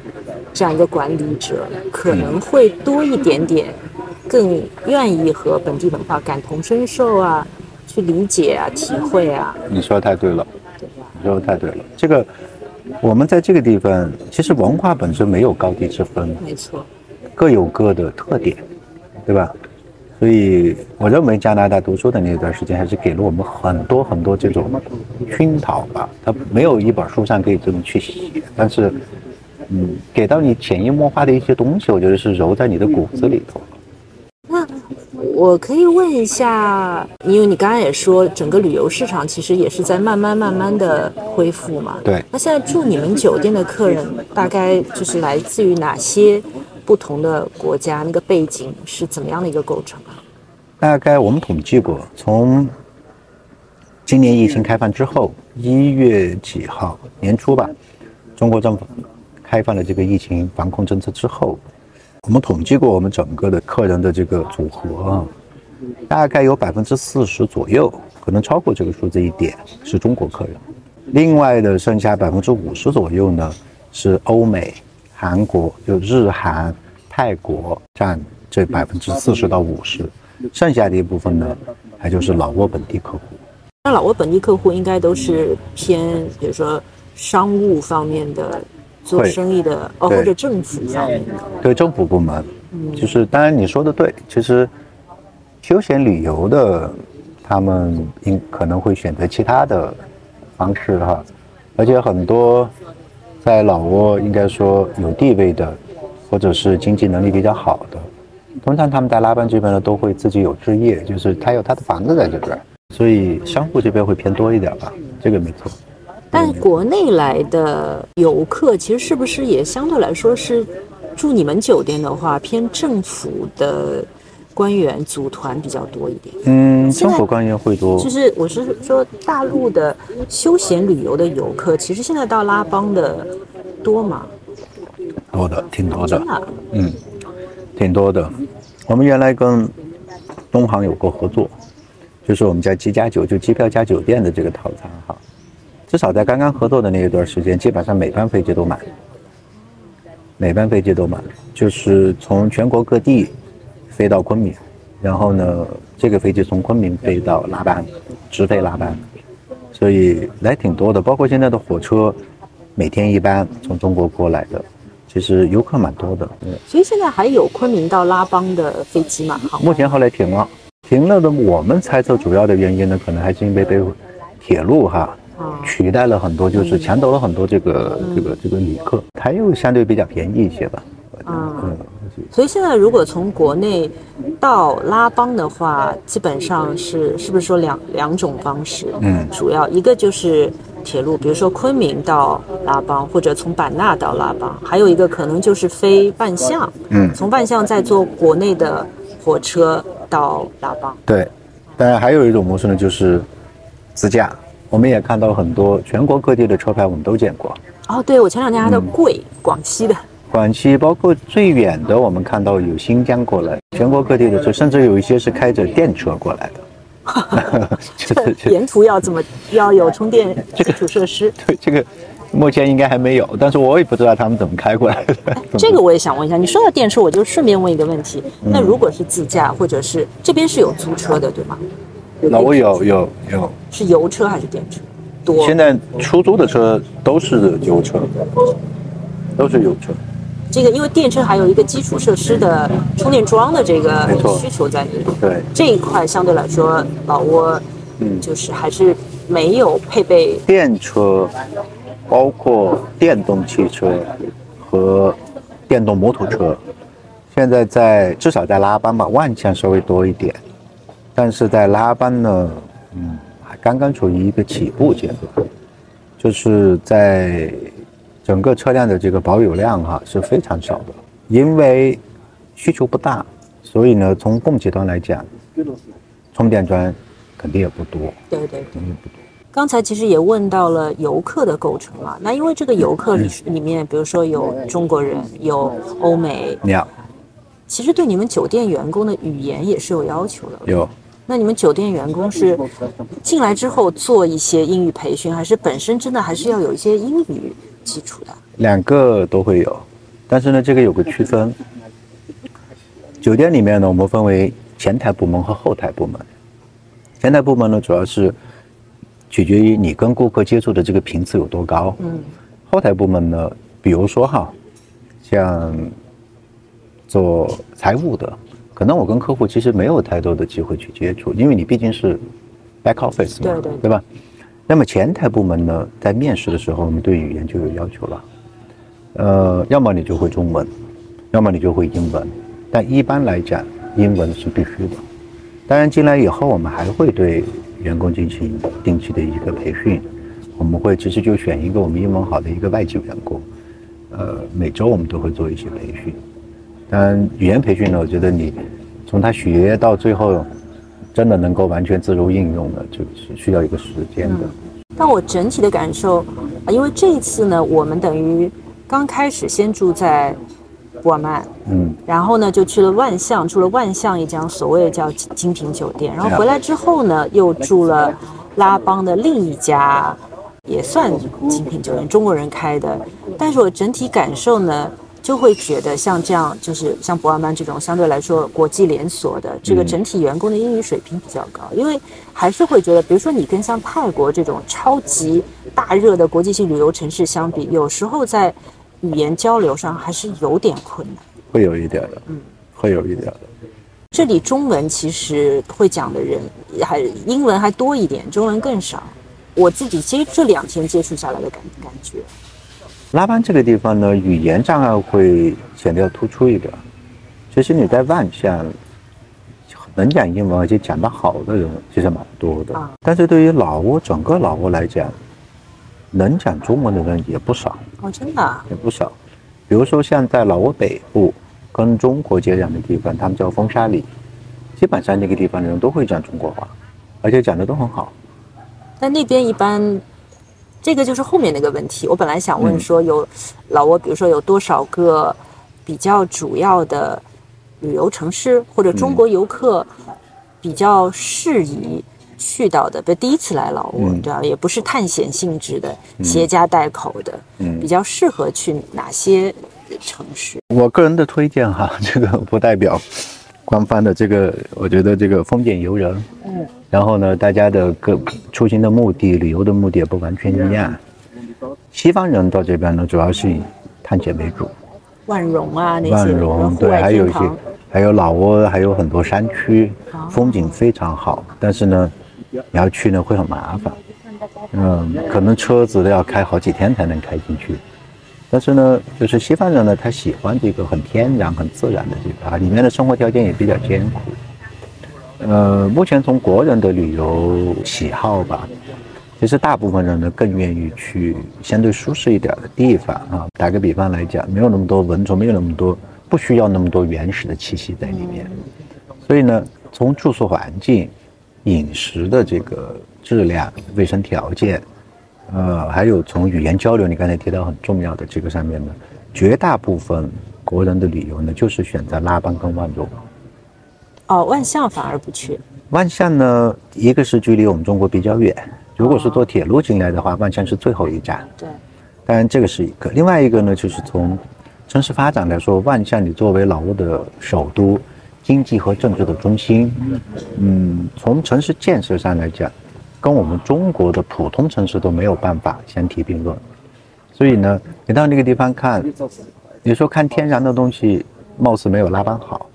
这样一个管理者可能会多一点点。更愿意和本地文化感同身受啊，去理解啊，体会啊。你说的太对了，你说的太对了。这个，我们在这个地方，其实文化本身没有高低之分，没错，各有各的特点，对吧？所以我认为加拿大读书的那段时间，还是给了我们很多很多这种熏陶吧。它没有一本书上可以这么去写，但是，嗯，给到你潜移默化的一些东西，我觉得是揉在你的骨子里头。我可以问一下，因为你刚刚也说，整个旅游市场其实也是在慢慢慢慢的恢复嘛。对。那现在住你们酒店的客人，大概就是来自于哪些不同的国家？那个背景是怎么样的一个构成啊？大概我们统计过，从今年疫情开放之后，一月几号年初吧，中国政府开放了这个疫情防控政策之后。我们统计过，我们整个的客人的这个组合，大概有百分之四十左右，可能超过这个数字一点，是中国客人。另外的剩下百分之五十左右呢，是欧美、韩国，就日韩、泰国占这百分之四十到五十，剩下的一部分呢，还就是老挝本地客户。那老挝本地客户应该都是偏，比如说商务方面的。做生意的哦，或者政府方面的，对政府部门，就是当然你说的对，其实休闲旅游的他们应可能会选择其他的方式哈，而且很多在老挝应该说有地位的，或者是经济能力比较好的，通常他们在拉班这边呢都会自己有置业，就是他有他的房子在这边，所以商户这边会偏多一点吧，这个没错。但国内来的游客，其实是不是也相对来说是住你们酒店的话，偏政府的官员组团比较多一点。嗯，政府官员会多。就是我是说，大陆的休闲旅游的游客，其实现在到拉邦的多吗？多的，挺多的。真的？嗯，挺多的。我们原来跟东航有过合作，就是我们叫机加酒，就机票加酒店的这个套餐哈。至少在刚刚合作的那一段时间，基本上每班飞机都满，每班飞机都满，就是从全国各地飞到昆明，然后呢，这个飞机从昆明飞到拉班，直飞拉班，所以来挺多的。包括现在的火车，每天一班从中国过来的。其实游客蛮多的，所以现在还有昆明到拉邦的飞机吗？目前后来停了，停了的。我们猜测主要的原因呢，可能还是因为被铁路哈取代了很多，就是抢走了很多这个这个这个旅客，它又相对比较便宜一些吧。嗯，所以现在如果从国内到拉邦的话，基本上是是不是说两两种方式？嗯，主要一个就是。铁路，比如说昆明到拉邦，或者从版纳到拉邦，还有一个可能就是飞万象，嗯，从万象再坐国内的火车到拉邦。对，当然还有一种模式呢，就是自驾。我们也看到很多全国各地的车牌，我们都见过。哦，对，我前两天还在贵广西的，广西包括最远的，我们看到有新疆过来，全国各地的车，甚至有一些是开着电车过来的。这沿途要怎么要有充电 基础设施？对，这个目前应该还没有，但是我也不知道他们怎么开过来的。这个我也想问一下，你说到电车，我就顺便问一个问题：那如果是自驾，或者是这边是有租车的，对吗？那我有有有，是油车还是电车？多。现在出租的车都是油车，都是油车。这个因为电车还有一个基础设施的充电桩的这个需求在那里，对这一块相对来说，老挝嗯就是还是没有配备电车，包括电动汽车和电动摩托车，现在在至少在拉班吧，万象稍微多一点，但是在拉班呢，嗯，还刚刚处于一个起步阶段，就是在。整个车辆的这个保有量哈是非常少的，因为需求不大，所以呢，从供给端来讲，充电桩肯定也不多。对对，肯定不多。刚才其实也问到了游客的构成了，那因为这个游客里里面，比如说有中国人，有欧美，你好，其实对你们酒店员工的语言也是有要求的。有。那你们酒店员工是进来之后做一些英语培训，还是本身真的还是要有一些英语？基础的两个都会有，但是呢，这个有个区分。酒店里面呢，我们分为前台部门和后台部门。前台部门呢，主要是取决于你跟顾客接触的这个频次有多高。嗯。后台部门呢，比如说哈，像做财务的，可能我跟客户其实没有太多的机会去接触，因为你毕竟是 back office 嘛，对对，对吧？那么前台部门呢，在面试的时候，我们对语言就有要求了。呃，要么你就会中文，要么你就会英文。但一般来讲，英文是必须的。当然，进来以后，我们还会对员工进行定期的一个培训。我们会其实就选一个我们英文好的一个外籍员工，呃，每周我们都会做一些培训。当然，语言培训呢，我觉得你从他学到最后。真的能够完全自如应用的，就是需要一个时间的。但我整体的感受啊，因为这一次呢，我们等于刚开始先住在布尔曼，嗯，然后呢就去了万象，住了万象一家所谓的叫精品酒店，然后回来之后呢，又住了拉邦的另一家也算精品酒店，中国人开的。但是我整体感受呢。就会觉得像这样，就是像博尔曼这种相对来说国际连锁的，这个整体员工的英语水平比较高。因为还是会觉得，比如说你跟像泰国这种超级大热的国际性旅游城市相比，有时候在语言交流上还是有点困难。会有一点的，嗯，会有一点的。这里中文其实会讲的人还英文还多一点，中文更少。我自己其实这两天接触下来的感感觉。拉班这个地方呢，语言障碍会显得要突出一点。其实你在万象能讲英文而且讲得好的人其实蛮多的，但是对于老挝整个老挝来讲，能讲中文的人也不少。哦，真的？也不少。比比如说像在老挝北部跟中国接壤的地方，他们叫风沙里，基本上那个地方的人都会讲中国话，而且讲的都很好。但那边一般，这个就是后面那个问题。我本来想问说，有老挝，比如说有多少个比较主要的旅游城市，或者中国游客比较适宜去到的，比如第一次来老挝，对吧？也不是探险性质的，携家带口的，嗯比较适合去哪些城市？我个人的推荐哈，这个不代表官方的这个，我觉得这个风景游人，嗯。然后呢，大家的各出行的目的、旅游的目的也不完全一样。西方人到这边呢，主要是以探险为主。万荣啊，那些万荣对，还有一些，还有老挝，还有很多山区，风景非常好。但是呢，你要去呢会很麻烦，嗯，可能车子都要开好几天才能开进去。但是呢，就是西方人呢，他喜欢这个很天然、很自然的这个啊，里面的生活条件也比较艰苦。呃，目前从国人的旅游喜好吧，其实大部分人呢更愿意去相对舒适一点的地方啊。打个比方来讲，没有那么多蚊虫，没有那么多，不需要那么多原始的气息在里面。所以呢，从住宿环境、饮食的这个质量、卫生条件，呃，还有从语言交流，你刚才提到很重要的这个上面呢，绝大部分国人的旅游呢，就是选择拉邦跟万荣。哦，万象反而不去。万象呢，一个是距离我们中国比较远，如果是坐铁路进来的话，万象是最后一站。对，当然这个是一个。另外一个呢，就是从城市发展来说，万象你作为老挝的首都、经济和政治的中心，嗯，从城市建设上来讲，跟我们中国的普通城市都没有办法相提并论。所以呢，你到那个地方看，你说看天然的东西，貌似没有拉邦好。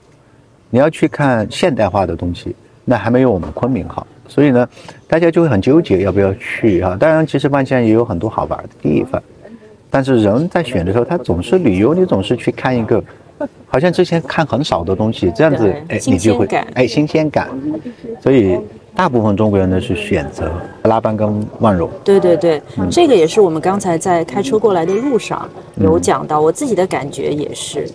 你要去看现代化的东西，那还没有我们昆明好，所以呢，大家就会很纠结要不要去啊。当然，其实万象也有很多好玩的地方，但是人在选的时候，他总是旅游，你总是去看一个好像之前看很少的东西，这样子，哎，你就会哎新鲜感。所以大部分中国人呢是选择拉班跟万荣。对对对，这个也是我们刚才在开车过来的路上有讲到，我自己的感觉也是。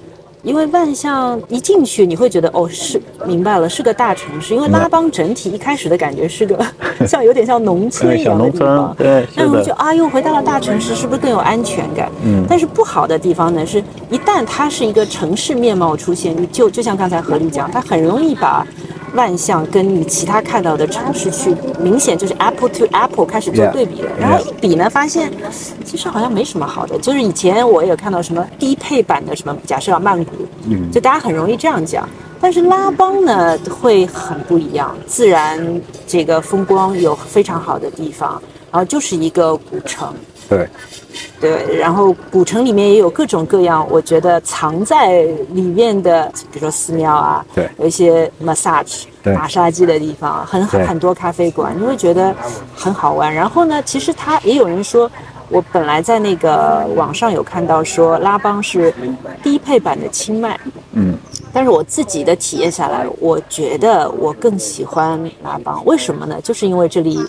因为万象一进去，你会觉得哦，是明白了，是个大城市。因为拉邦整体一开始的感觉是个 像有点像农村一样的地方，对，那我就啊，又回到了大城市，是不是更有安全感？嗯。但是不好的地方呢，是一旦它是一个城市面貌出现，就就像刚才何丽讲，它很容易把。万象跟你其他看到的城市去，明显就是 apple to apple 开始做对比了。然后一比呢，发现其实好像没什么好的。就是以前我也看到什么低配版的什么，假设要曼谷，嗯，就大家很容易这样讲。但是拉邦呢会很不一样，自然这个风光有非常好的地方，然后就是一个古城。对。对，然后古城里面也有各种各样，我觉得藏在里面的，比如说寺庙啊，对，有一些 massage 马杀鸡的地方，很很多咖啡馆，你会觉得很好玩。然后呢，其实他也有人说，我本来在那个网上有看到说拉邦是低配版的清迈，嗯，但是我自己的体验下来，我觉得我更喜欢拉邦，为什么呢？就是因为这里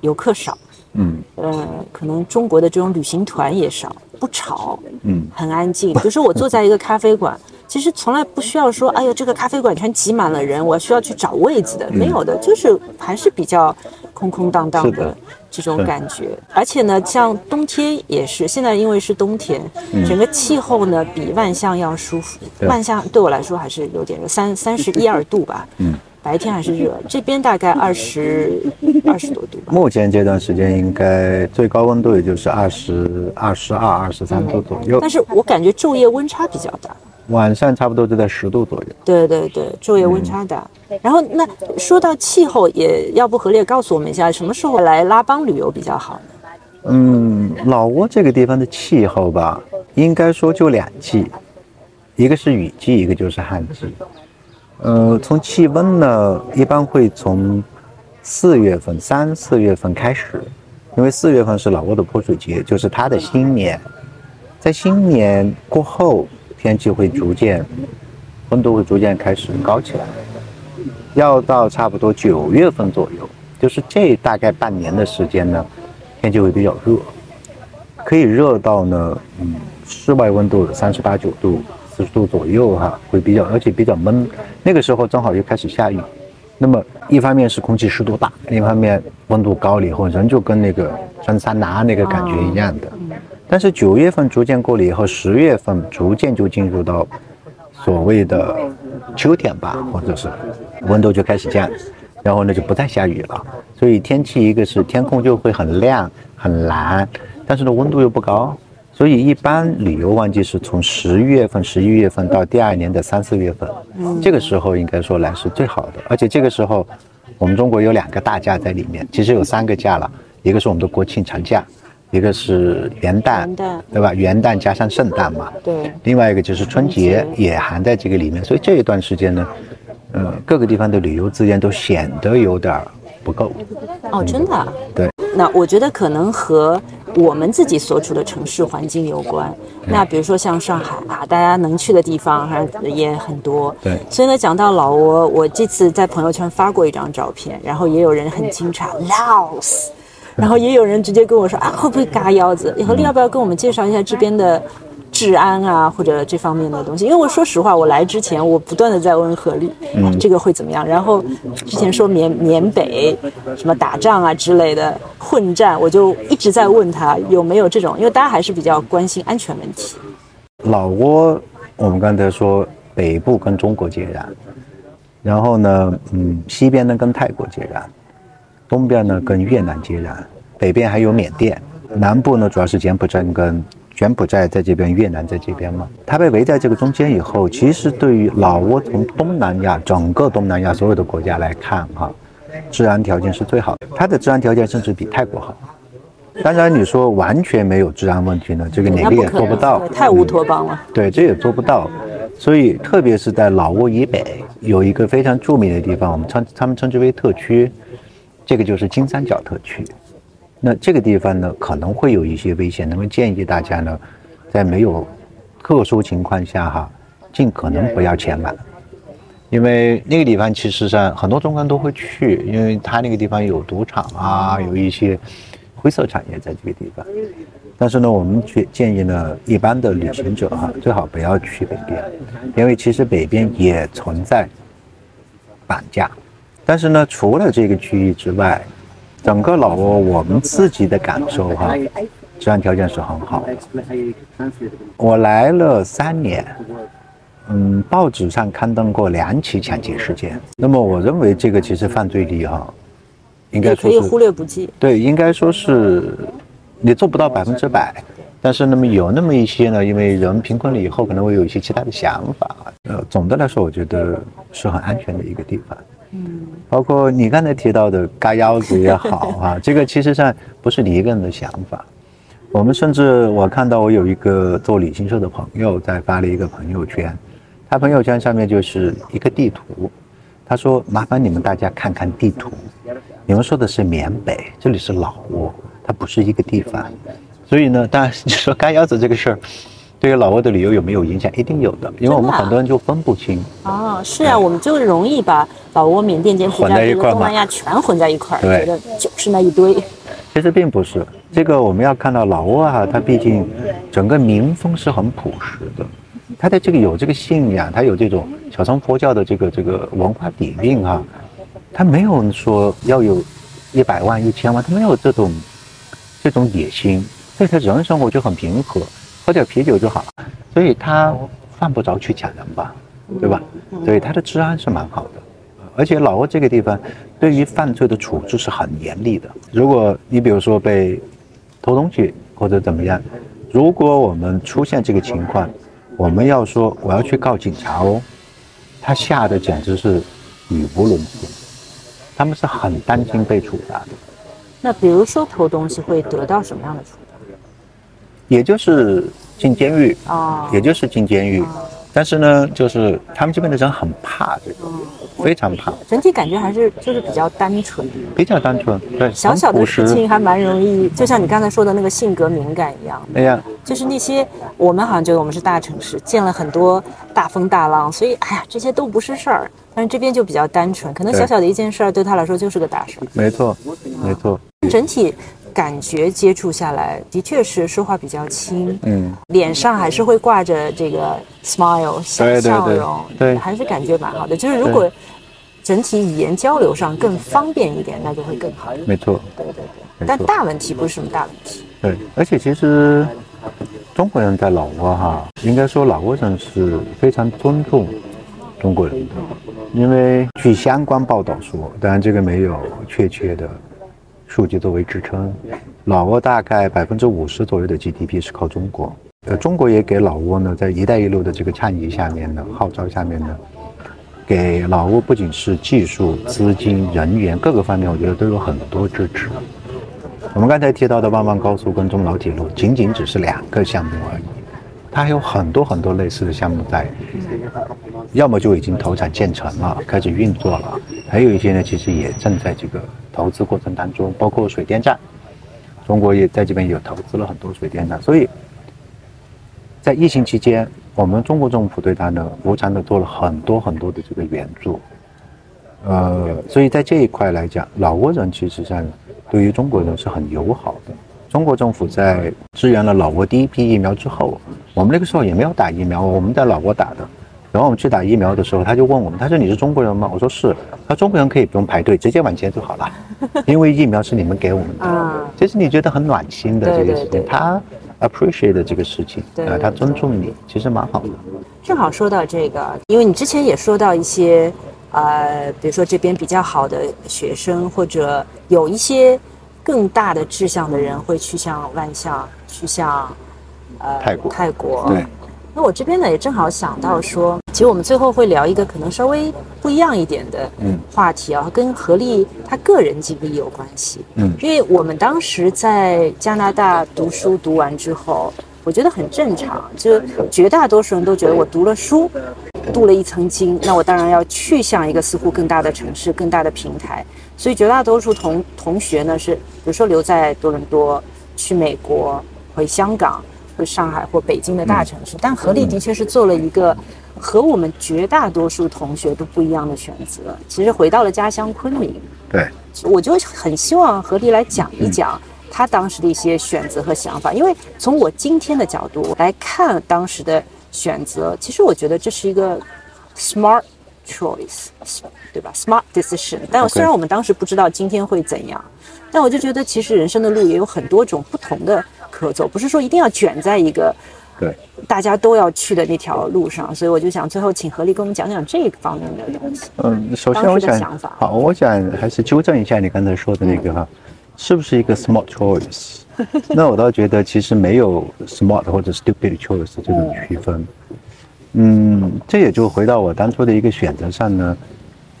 游客少。嗯，呃，可能中国的这种旅行团也少，不吵，嗯，很安静。比如说我坐在一个咖啡馆，其实从来不需要说，哎呀，这个咖啡馆全挤满了人，我需要去找位子的，没有的，就是还是比较空空荡荡的这种感觉。而且呢，像冬天也是，现在因为是冬天，整个气候呢比万象要舒服。万象对我来说还是有点热，三三十一二度吧。嗯。白天还是热，这边大概二十二十多度吧。目前这段时间应该最高温度也就是二十二、十二、二十三度左右。但是我感觉昼夜温差比较大，晚上差不多就在十度左右。对对对，昼夜温差大。然后那说到气候，也要不何烈告诉我们一下，什么时候来拉邦旅游比较好呢？嗯，老挝这个地方的气候吧，应该说就两季，一个是雨季，一个就是旱季。呃，从气温呢，一般会从四月份、三四月份开始，因为四月份是老挝的泼水节，就是它的新年。在新年过后，天气会逐渐，温度会逐渐开始高起来，要到差不多九月份左右，就是这大概半年的时间呢，天气会比较热，可以热到呢，嗯，室外温度三十八九度、四十度左右哈，会比较而且比较闷。那个时候正好又开始下雨，那么一方面是空气湿度大，另一方面温度高了以后，人就跟那个穿桑拿那个感觉一样的。但是九月份逐渐过了以后，十月份逐渐就进入到所谓的秋天吧，或者是温度就开始降，然后呢就不再下雨了。所以天气一个是天空就会很亮很蓝，但是呢温度又不高，所以一般旅游旺季是从十月份、十一月份到第二年的三四月份，这个时候应该说来是最好的。而且这个时候，我们中国有两个大假在里面，其实有三个假了，一个是我们的国庆长假。一个是元旦，对吧？元旦加上圣诞嘛。对。另外一个就是春节也含在这个里面，所以这一段时间呢，呃，各个地方的旅游资源都显得有点不够。哦，真的。对。那我觉得可能和我们自己所处的城市环境有关。那比如说像上海啊，大家能去的地方还也很多。对。所以呢，讲到老挝，我这次在朋友圈发过一张照片，然后也有人很惊诧，老挝。然后也有人直接跟我说啊，会不会嘎腰子？何丽要不要跟我们介绍一下这边的治安啊，或者这方面的东西？因为我说实话，我来之前我不断的在问何律，嗯，这个会怎么样？然后之前说缅缅北什么打仗啊之类的混战，我就一直在问他有没有这种，因为大家还是比较关心安全问题。老挝，我们刚才说北部跟中国接壤，然后呢，嗯，西边呢跟泰国接壤。东边呢跟越南接壤，北边还有缅甸，南部呢主要是柬埔寨跟柬埔寨在这边，越南在这边嘛。它被围在这个中间以后，其实对于老挝从东南亚整个东南亚所有的国家来看哈，治安条件是最好的，它的治安条件甚至比泰国好。当然你说完全没有治安问题呢，这个哪个也做不到，太乌托邦了。对，这也做不到。所以特别是在老挝以北有一个非常著名的地方，我们称他们称之为特区。这个就是金三角特区，那这个地方呢可能会有一些危险，那么建议大家呢，在没有特殊情况下哈，尽可能不要前往，因为那个地方其实上很多中国人都会去，因为它那个地方有赌场啊，有一些灰色产业在这个地方。但是呢，我们建建议呢，一般的旅行者哈，最好不要去北边，因为其实北边也存在绑架。但是呢，除了这个区域之外，整个老挝我们自己的感受哈，治安条件是很好的。我来了三年，嗯，报纸上刊登过两起抢劫事件。那么我认为这个其实犯罪率哈，应该说是可以忽略不计。对，应该说是你做不到百分之百，但是那么有那么一些呢，因为人贫困了以后可能会有一些其他的想法。呃，总的来说，我觉得是很安全的一个地方。嗯，包括你刚才提到的嘎腰子也好啊，这个其实上不是你一个人的想法。我们甚至我看到我有一个做旅行社的朋友在发了一个朋友圈，他朋友圈上面就是一个地图，他说麻烦你们大家看看地图，你们说的是缅北，这里是老挝，它不是一个地方。所以呢，当然你说嘎腰子这个事儿。对于老挝的旅游有没有影响？一定有的，因为我们很多人就分不清。哦，是啊，我们就容易把老挝、缅甸、柬埔寨、东南亚全混在一块儿，觉得就是那一堆。其实并不是，这个我们要看到老挝啊，它毕竟整个民风是很朴实的，它的这个有这个信仰，它有这种小乘佛教的这个这个文化底蕴哈，它没有说要有一百万、一千万，它没有这种这种野心，所以它人生活就很平和。喝点啤酒就好了，所以他犯不着去抢人吧，对吧？所以他的治安是蛮好的，而且老挝这个地方对于犯罪的处置是很严厉的。如果你比如说被偷东西或者怎么样，如果我们出现这个情况，我们要说我要去告警察哦，他吓得简直是语无伦次，他们是很担心被处罚的。那比如说偷东西会得到什么样的处？也就是进监狱啊，也就是进监狱，但是呢，就是他们这边的人很怕这个，非常怕。整体感觉还是就是比较单纯，比较单纯，对，小小的事情还蛮容易，就像你刚才说的那个性格敏感一样。哎呀，就是那些我们好像觉得我们是大城市，见了很多大风大浪，所以哎呀，这些都不是事儿。但是这边就比较单纯，可能小小的一件事儿对他来说就是个大事儿。没错，没错。整体。感觉接触下来，的确是说话比较轻，嗯，脸上还是会挂着这个 smile 笑笑容，对，还是感觉蛮好的。就是如果整体语言交流上更方便一点，那就会更好。没错，对对对。但大问题不是什么大问题。对，而且其实中国人在老挝哈，应该说老挝人是非常尊重中国人的，因为据相关报道说，当然这个没有确切的。数据作为支撑，老挝大概百分之五十左右的 GDP 是靠中国。呃，中国也给老挝呢，在“一带一路”的这个倡议下面呢，号召下面呢，给老挝不仅是技术、资金、人员各个方面，我觉得都有很多支持。我们刚才提到的万万高速跟中老铁路，仅仅只是两个项目而已，它还有很多很多类似的项目在，要么就已经投产建成了，开始运作了，还有一些呢，其实也正在这个。投资过程当中，包括水电站，中国也在这边有投资了很多水电站，所以，在疫情期间，我们中国政府对他呢无偿的做了很多很多的这个援助，呃，所以在这一块来讲，老挝人其实上对于中国人是很友好的。中国政府在支援了老挝第一批疫苗之后，我们那个时候也没有打疫苗，我们在老挝打的。然后我们去打疫苗的时候，他就问我们，他说你是中国人吗？我说是。他中国人可以不用排队，直接往前就好了，因为疫苗是你们给我们的。其实你觉得很暖心的这个事情，他 appreciate 这个事情，啊，他尊重你，其实蛮好的。正好说到这个，因为你之前也说到一些，呃，比如说这边比较好的学生，或者有一些更大的志向的人会去向万象，去向呃泰国，泰国。对。那我这边呢也正好想到说，其实我们最后会聊一个可能稍微不一样一点的话题啊，跟何丽她个人经历有关系。嗯，因为我们当时在加拿大读书读完之后，我觉得很正常，就绝大多数人都觉得我读了书，镀了一层金，那我当然要去向一个似乎更大的城市、更大的平台。所以绝大多数同同学呢是，比如说留在多伦多，去美国，回香港。或上海或北京的大城市，但何丽的确是做了一个和我们绝大多数同学都不一样的选择。其实回到了家乡昆明，对，我就很希望何丽来讲一讲他当时的一些选择和想法。因为从我今天的角度来看当时的选择，其实我觉得这是一个 smart choice，对吧？smart decision。但虽然我们当时不知道今天会怎样，但我就觉得其实人生的路也有很多种不同的。可走，不是说一定要卷在一个对大家都要去的那条路上，所以我就想最后请何丽跟我们讲讲这个方面的东西。嗯，首先我想好，我想还是纠正一下你刚才说的那个哈，是不是一个 smart choice？那我倒觉得其实没有 smart 或者 stupid choice 这种区分。嗯，这也就回到我当初的一个选择上呢。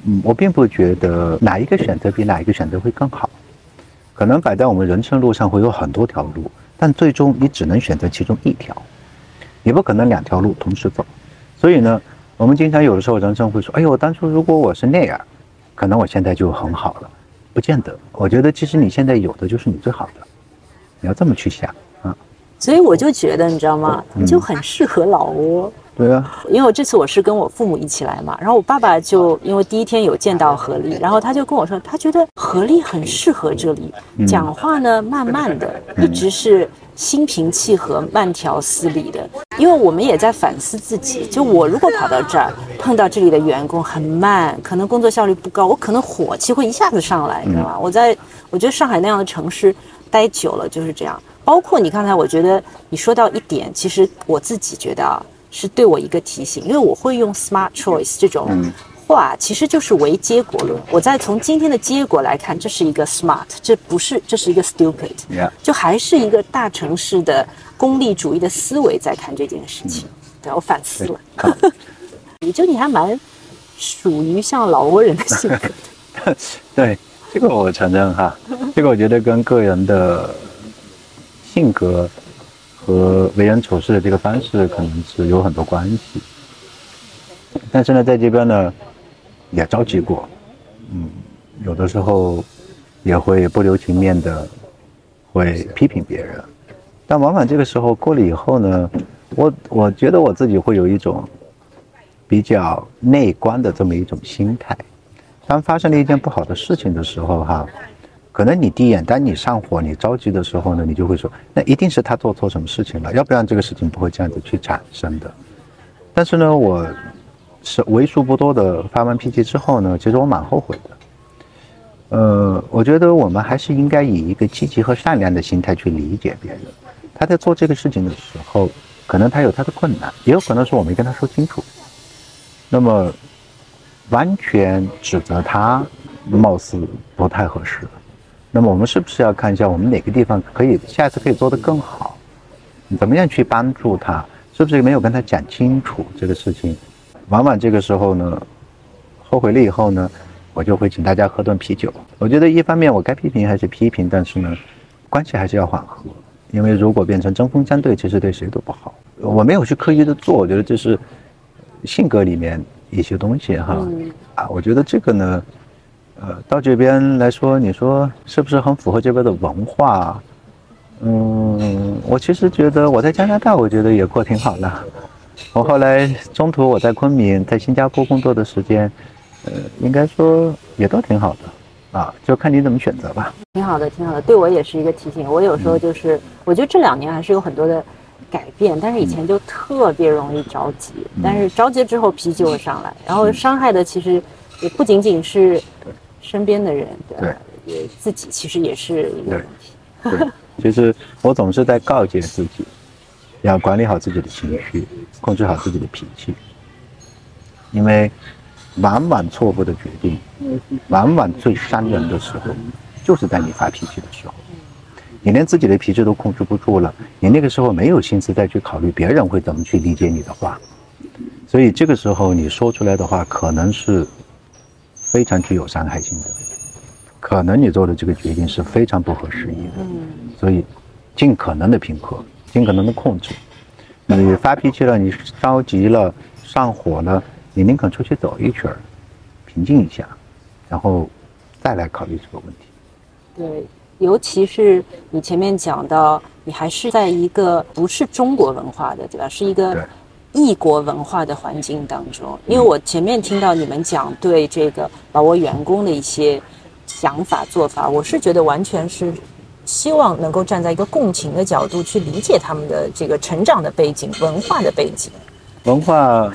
嗯，我并不觉得哪一个选择比哪一个选择会更好，可能摆在我们人生路上会有很多条路。但最终你只能选择其中一条，你不可能两条路同时走。所以呢，我们经常有的时候人生会说：“哎呦，当初如果我是那样，可能我现在就很好了。”不见得。我觉得其实你现在有的就是你最好的，你要这么去想啊。所以我就觉得，你知道吗？你就很适合老挝。对啊，因为我这次我是跟我父母一起来嘛，然后我爸爸就因为第一天有见到何丽，然后他就跟我说，他觉得何丽很适合这里，讲话呢慢慢的，一直是心平气和、慢条斯理的。因为我们也在反思自己，就我如果跑到这儿碰到这里的员工很慢，可能工作效率不高，我可能火气会一下子上来，你知道吗？我在我觉得上海那样的城市待久了就是这样。包括你刚才，我觉得你说到一点，其实我自己觉得啊。是对我一个提醒，因为我会用 smart choice 这种话，其实就是唯结果论。我再从今天的结果来看，这是一个 smart，这不是，这是一个 stupid，就还是一个大城市的功利主义的思维在看这件事情。对我反思了，也 就你还蛮属于像老挝人的性格。对，这个我承认哈，这个我觉得跟个人的性格。和为人处事的这个方式可能是有很多关系，但是呢，在这边呢，也着急过，嗯，有的时候也会不留情面的会批评别人，但往往这个时候过了以后呢，我我觉得我自己会有一种比较内观的这么一种心态，当发生了一件不好的事情的时候哈，可能你第一眼当你上火、你着急的时候呢，你就会说，那一定是他做错什么事情了，要不然这个事情不会这样子去产生的。但是呢，我是为数不多的发完脾气之后呢，其实我蛮后悔的。呃，我觉得我们还是应该以一个积极和善良的心态去理解别人。他在做这个事情的时候，可能他有他的困难，也有可能是我没跟他说清楚。那么，完全指责他，貌似不太合适。那么我们是不是要看一下我们哪个地方可以下次可以做得更好？怎么样去帮助他？是不是没有跟他讲清楚这个事情？往往这个时候呢，后悔了以后呢，我就会请大家喝顿啤酒。我觉得一方面我该批评还是批评，但是呢，关系还是要缓和。因为如果变成针锋相对，其实对谁都不好。我没有去刻意的做，我觉得这是性格里面一些东西哈。啊，我觉得这个呢。呃，到这边来说，你说是不是很符合这边的文化？嗯，我其实觉得我在加拿大，我觉得也过挺好的。我后来中途我在昆明、在新加坡工作的时间，呃，应该说也都挺好的啊，就看你怎么选择吧。挺好的，挺好的，对我也是一个提醒。我有时候就是，我觉得这两年还是有很多的改变，但是以前就特别容易着急，但是着急之后脾气就会上来，然后伤害的其实也不仅仅是。身边的人，对，也自己其实也是一个问题。对，其实我总是在告诫自己，要管理好自己的情绪，控制好自己的脾气。因为往往错误的决定，往往最伤人的时候，就是在你发脾气的时候。你连自己的脾气都控制不住了，你那个时候没有心思再去考虑别人会怎么去理解你的话，所以这个时候你说出来的话可能是。非常具有伤害性的，可能你做的这个决定是非常不合时宜的，嗯，所以尽可能的平和，尽可能的控制。你发脾气了，你着急了，上火了，你宁可出去走一圈，平静一下，然后再来考虑这个问题。对，尤其是你前面讲到，你还是在一个不是中国文化的，对吧？是一个。异国文化的环境当中，因为我前面听到你们讲对这个把握员工的一些想法做法，我是觉得完全是希望能够站在一个共情的角度去理解他们的这个成长的背景、文化的背景。文化，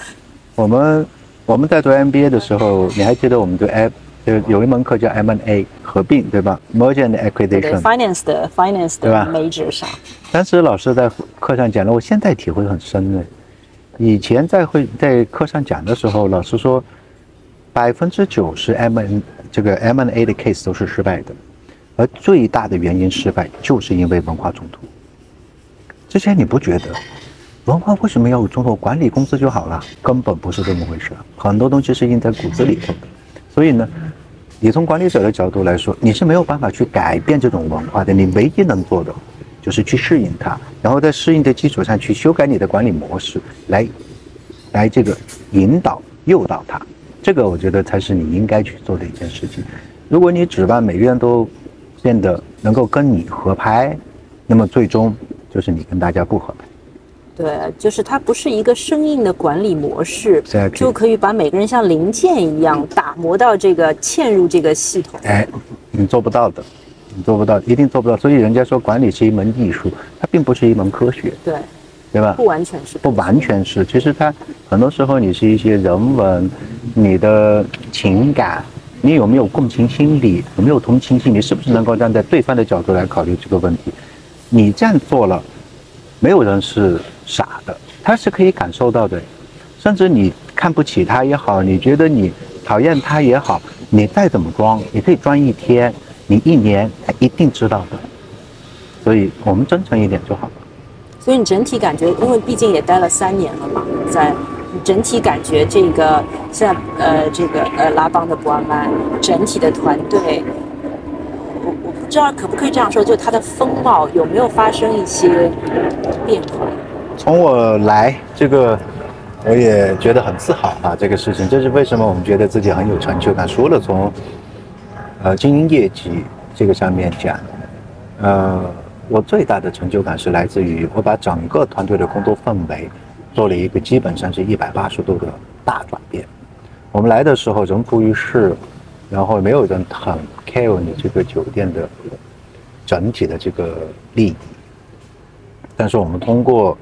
我们我们在读 MBA 的时候，你还记得我们对 M 就有一门课叫 M&A 合并对吧？Merger and Acquisition。Finance 的 Finance 的 major 上。当时老师在课上讲了，我现在体会很深的。以前在会在课上讲的时候，老师说，百分之九十 M N 这个 M N A 的 case 都是失败的，而最大的原因失败就是因为文化冲突。之前你不觉得文化为什么要有冲突？管理公司就好了，根本不是这么回事。很多东西是印在骨子里头的。所以呢，你从管理者的角度来说，你是没有办法去改变这种文化的。你唯一能做的。就是去适应它，然后在适应的基础上去修改你的管理模式，来，来这个引导诱导它，这个我觉得才是你应该去做的一件事情。如果你指望每个人都变得能够跟你合拍，那么最终就是你跟大家不合拍。对，就是它不是一个生硬的管理模式，就可以把每个人像零件一样打磨到这个嵌入这个系统。哎，你做不到的。你做不到，一定做不到。所以人家说管理是一门艺术，它并不是一门科学。对，对吧？不完全是。不完全是，其实它很多时候你是一些人文，你的情感，你有没有共情心理，有没有同情心，你是不是能够站在对方的角度来考虑这个问题？你这样做了，没有人是傻的，他是可以感受到的。甚至你看不起他也好，你觉得你讨厌他也好，你再怎么装，你可以装一天。你一年他一定知道的，所以我们真诚一点就好了。所以你整体感觉，因为毕竟也待了三年了嘛，在整体感觉这个现在呃这个呃拉邦的博安曼整体的团队，我我不知道可不可以这样说，就他的风貌有没有发生一些变化？从我来这个，我也觉得很自豪啊，这个事情，这是为什么我们觉得自己很有成就感。除了从呃，经营业绩这个上面讲，呃，我最大的成就感是来自于我把整个团队的工作氛围做了一个基本上是一百八十度的大转变。我们来的时候人浮于事，然后没有人很 care 你这个酒店的整体的这个利益。但是我们通过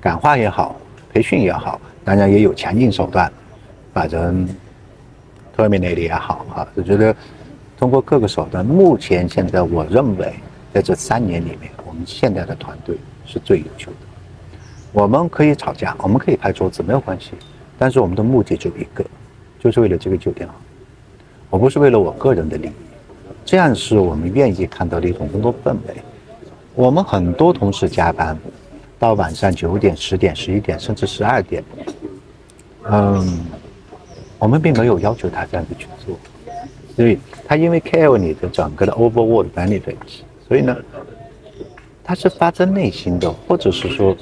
感化也好，培训也好，当然也有强硬手段，把人 terminate 也好啊，我觉得通过各个手段，目前现在我认为在这三年里面，我们现在的团队是最优秀的。我们可以吵架，我们可以拍桌子，没有关系。但是我们的目的只有一个，就是为了这个酒店好。我不是为了我个人的利益，这样是我们愿意看到的一种工作氛围。我们很多同事加班到晚上九点、十点、十一点，甚至十二点。嗯，我们并没有要求他这样子去做，所以他因为 care 你的整个的 overall benefits，所以呢，他是发自内心的，或者是说。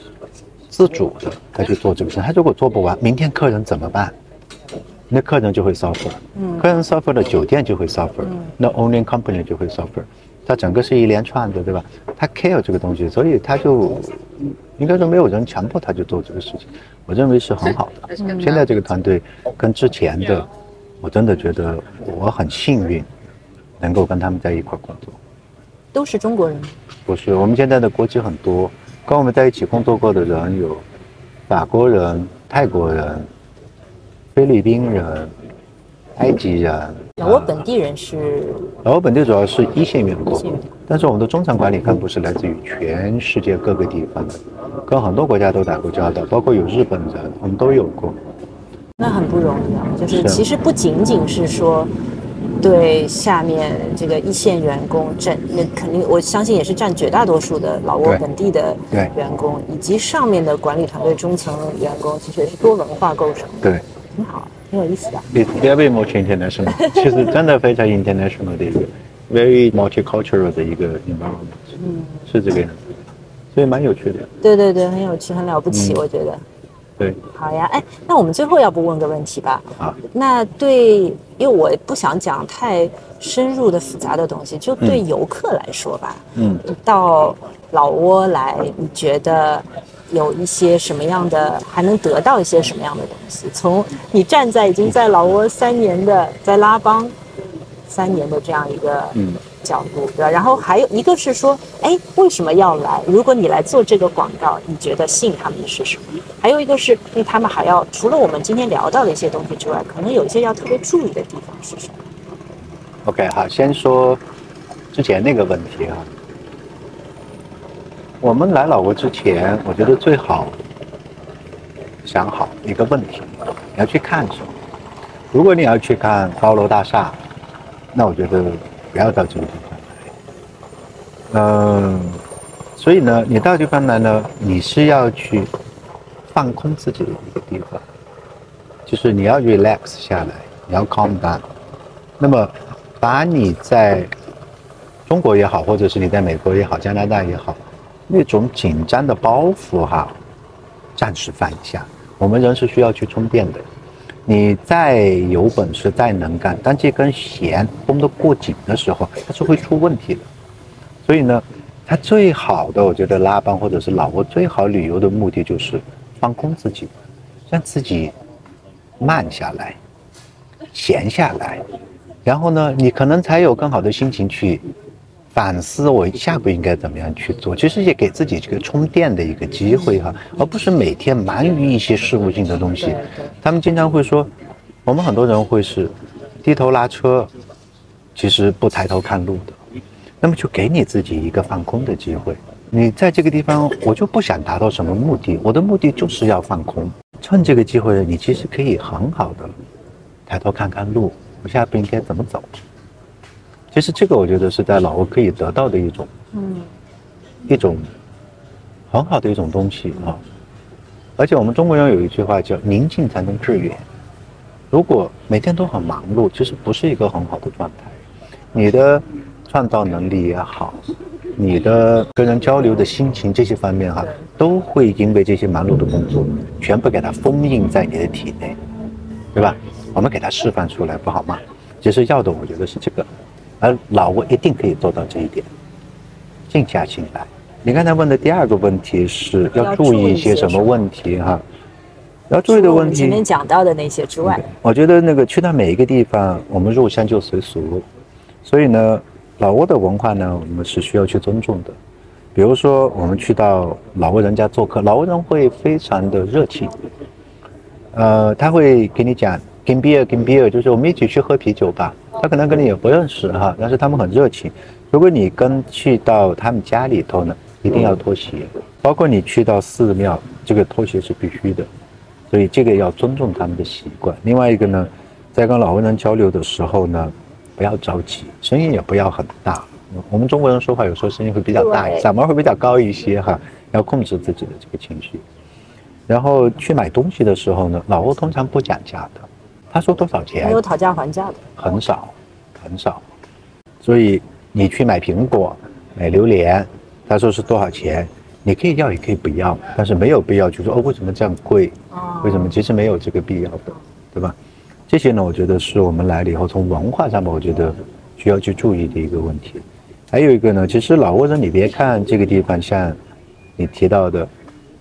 自主的，他去做这个事。他如果做不完，明天客人怎么办？那客人就会 suffer，嗯，客人 suffer 了，酒店就会 suffer，那 owning company 就会 suffer，它整个是一连串的，对吧？他 care 这个东西，所以他就应该说没有人强迫他去做这个事情。我认为是很好的。现在这个团队跟之前的，我真的觉得我很幸运，能够跟他们在一块工作。都是中国人？不是，我们现在的国籍很多。跟我们在一起工作过的人有法国人、泰国人、菲律宾人、埃及人。老挝本地人是？老挝本地主要是一线员工，但是我们的中层管理干部是来自于全世界各个地方的，跟很多国家都打过交道，包括有日本人，我们都有过。那很不容易啊，就是其实不仅仅是说。对下面这个一线员工占，那肯定我相信也是占绝大多数的老挝本地的员工，以及上面的管理团队中层员工，其实也是多文化构成。对，挺好，挺有意思的。It's very much international，其实真的非常 international 的一个 very multicultural 的一个 environment，嗯，是这个样子，所以蛮有趣的。对对对，很有趣，很了不起，我觉得。对，好呀，哎，那我们最后要不问个问题吧？啊，那对，因为我不想讲太深入的复杂的东西，就对游客来说吧，嗯，到老挝来，你觉得有一些什么样的，还能得到一些什么样的东西？从你站在已经在老挝三年的，在拉邦三年的这样一个，嗯。角度对吧？然后还有一个是说，哎，为什么要来？如果你来做这个广告，你觉得吸引他们的是什么？还有一个是，因为他们还要除了我们今天聊到的一些东西之外，可能有一些要特别注意的地方是什么？OK，好，先说之前那个问题啊。我们来老挝之前，我觉得最好想好一个问题，你要去看什么？如果你要去看高楼大厦，那我觉得。不要到这个地方来，嗯，所以呢，你到地方来呢，你是要去放空自己的一个地方，就是你要 relax 下来，你要 calm down。那么，把你在中国也好，或者是你在美国也好、加拿大也好，那种紧张的包袱哈，暂时放一下。我们人是需要去充电的。你再有本事，再能干，当这根弦绷得过紧的时候，它是会出问题的。所以呢，它最好的，我觉得拉帮或者是老挝最好旅游的目的就是放空自己，让自己慢下来、闲下来，然后呢，你可能才有更好的心情去。反思我下一步应该怎么样去做，其实也给自己这个充电的一个机会哈，而不是每天忙于一些事务性的东西。他们经常会说，我们很多人会是低头拉车，其实不抬头看路的。那么就给你自己一个放空的机会。你在这个地方，我就不想达到什么目的，我的目的就是要放空。趁这个机会，你其实可以很好的抬头看看路，我下一步应该怎么走。其实这个我觉得是在老挝可以得到的一种，嗯，一种很好的一种东西啊。而且我们中国人有一句话叫“宁静才能致远”。如果每天都很忙碌，其实不是一个很好的状态。你的创造能力也好，你的跟人交流的心情这些方面哈，都会因为这些忙碌的工作，全部给它封印在你的体内，对吧？我们给它释放出来不好吗？其实要的，我觉得是这个。而老挝一定可以做到这一点，静下心来。你刚才问的第二个问题是要注意一些什么问题哈？要注意的问题，前面讲到的那些之外，我觉得那个去到每一个地方，我们入乡就随俗，所以呢，老挝的文化呢，我们是需要去尊重的。比如说，我们去到老挝人家做客，老挝人会非常的热情，呃，他会给你讲 “give beer”，“give beer”，就是我们一起去喝啤酒吧。他可能跟你也不认识哈，但是他们很热情。如果你跟去到他们家里头呢，一定要脱鞋，包括你去到寺庙，这个脱鞋是必须的。所以这个要尊重他们的习惯。另外一个呢，在跟老挝人交流的时候呢，不要着急，声音也不要很大。我们中国人说话有时候声音会比较大，嗓门会比较高一些哈，要控制自己的这个情绪。然后去买东西的时候呢，老挝通常不讲价的，他说多少钱？没有讨价还价的，很少，很少。所以你去买苹果、买榴莲，他说是多少钱？你可以要也可以不要，但是没有必要就说哦为什么这样贵？为什么？其实没有这个必要的，对吧？这些呢，我觉得是我们来了以后从文化上面，我觉得需要去注意的一个问题。还有一个呢，其实老挝人，你别看这个地方像你提到的，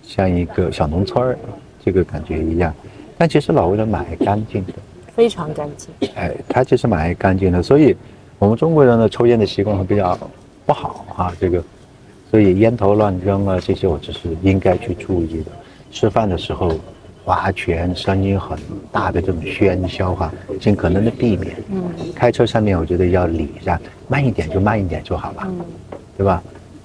像一个小农村儿，这个感觉一样，但其实老挝人蛮爱干净的，非常干净。哎，他其实蛮爱干净的，所以我们中国人的抽烟的习惯会比较不好啊，这个，所以烟头乱扔啊，这些我只是应该去注意的。吃饭的时候。划拳，声音很大的这种喧嚣哈，尽可能的避免。嗯，开车上面我觉得要理一下，慢一点就慢一点就好了，嗯，对吧？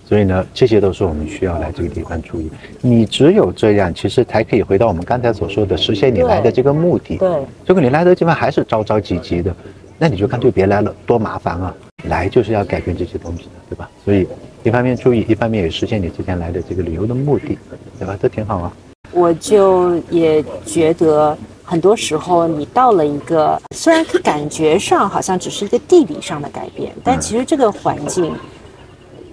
所以呢，这些都是我们需要来这个地方注意。你只有这样，其实才可以回到我们刚才所说的，实现你来的这个目的。对，如果你来的地方还是着着急急的，那你就干脆别来了，多麻烦啊！来就是要改变这些东西的，对吧？所以一方面注意，一方面也实现你之前来的这个旅游的目的，对吧？这挺好啊。我就也觉得，很多时候你到了一个，虽然感觉上好像只是一个地理上的改变，但其实这个环境，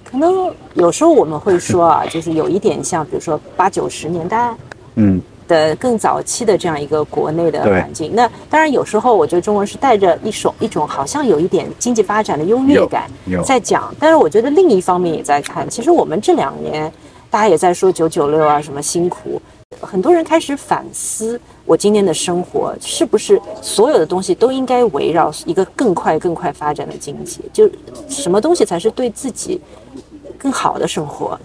可能有时候我们会说啊，就是有一点像，比如说八九十年代，嗯，的更早期的这样一个国内的环境。那当然有时候我觉得中国人是带着一种一种好像有一点经济发展的优越感在讲，但是我觉得另一方面也在看，其实我们这两年大家也在说九九六啊，什么辛苦。很多人开始反思，我今天的生活是不是所有的东西都应该围绕一个更快、更快发展的经济？就什么东西才是对自己更好的生活？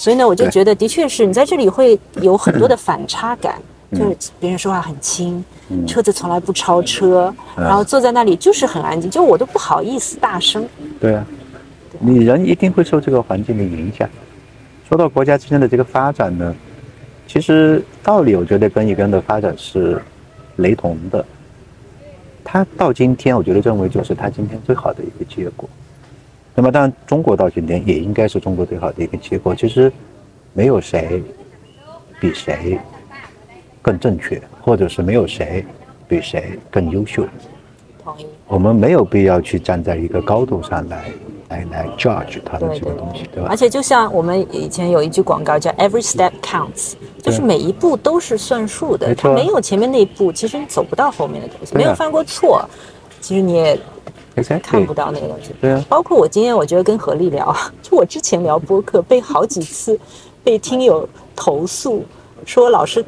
所以呢，我就觉得，的确是你在这里会有很多的反差感，就是别人说话很轻，车子从来不超车，然后坐在那里就是很安静，就我都不好意思大声。对啊，你人一定会受这个环境的影响。说到国家之间的这个发展呢？其实道理我觉得跟一个人的发展是雷同的。他到今天，我觉得认为就是他今天最好的一个结果。那么，当然中国到今天也应该是中国最好的一个结果。其实没有谁比谁更正确，或者是没有谁比谁更优秀。同意。我们没有必要去站在一个高度上来。来来 judge 他的这个东西，对吧？而且就像我们以前有一句广告叫 “every step counts”，就是每一步都是算数的。它没有前面那一步，其实你走不到后面的东西。没有犯过错，其实你也看不到那个东西。对啊。包括我今天，我觉得跟何丽聊，就我之前聊播客，被好几次 被听友投诉，说老师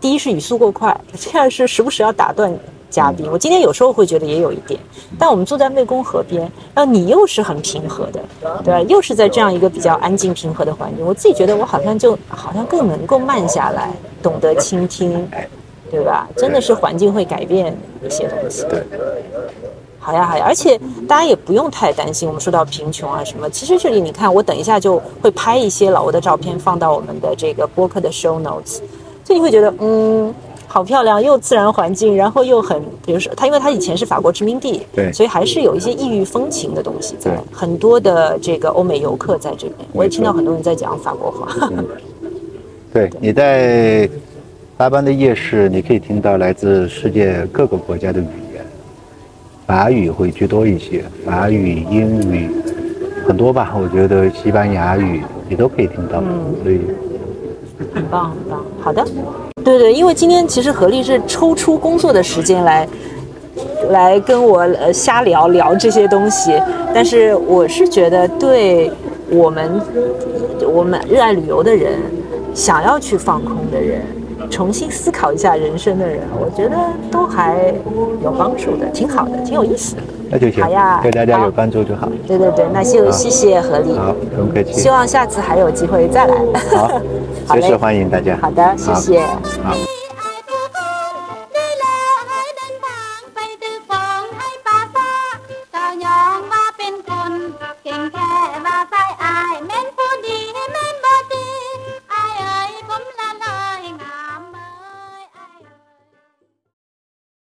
第一是语速过快，第二是时不时要打断。嘉宾，我今天有时候会觉得也有一点，但我们坐在湄公河边，然后你又是很平和的，对吧？又是在这样一个比较安静平和的环境，我自己觉得我好像就好像更能够慢下来，懂得倾听，对吧？真的是环境会改变一些东西。对，好呀好呀，而且大家也不用太担心，我们说到贫穷啊什么，其实这里你看，我等一下就会拍一些老挝的照片放到我们的这个播客的 show notes，所以你会觉得嗯。好漂亮，又自然环境，然后又很，比如说它，因为它以前是法国殖民地，对，所以还是有一些异域风情的东西在。很多的这个欧美游客在这边，我也听到很多人在讲法国话。对，你在巴班的夜市，你可以听到来自世界各个国家的语言，法语会居多一些，法语、英语很多吧，我觉得西班牙语也都可以听到，所以很棒很棒。好的。对对，因为今天其实何丽是抽出工作的时间来，来跟我呃瞎聊聊这些东西。但是我是觉得，对我们我们热爱旅游的人，想要去放空的人，重新思考一下人生的人，我觉得都还有帮助的，挺好的，挺有意思的。那就行。好呀，对大家有帮助就好。对对对，那就谢谢何丽。好，不用客气。希望下次还有机会再来。好，随时欢迎大家。好的，谢谢。好。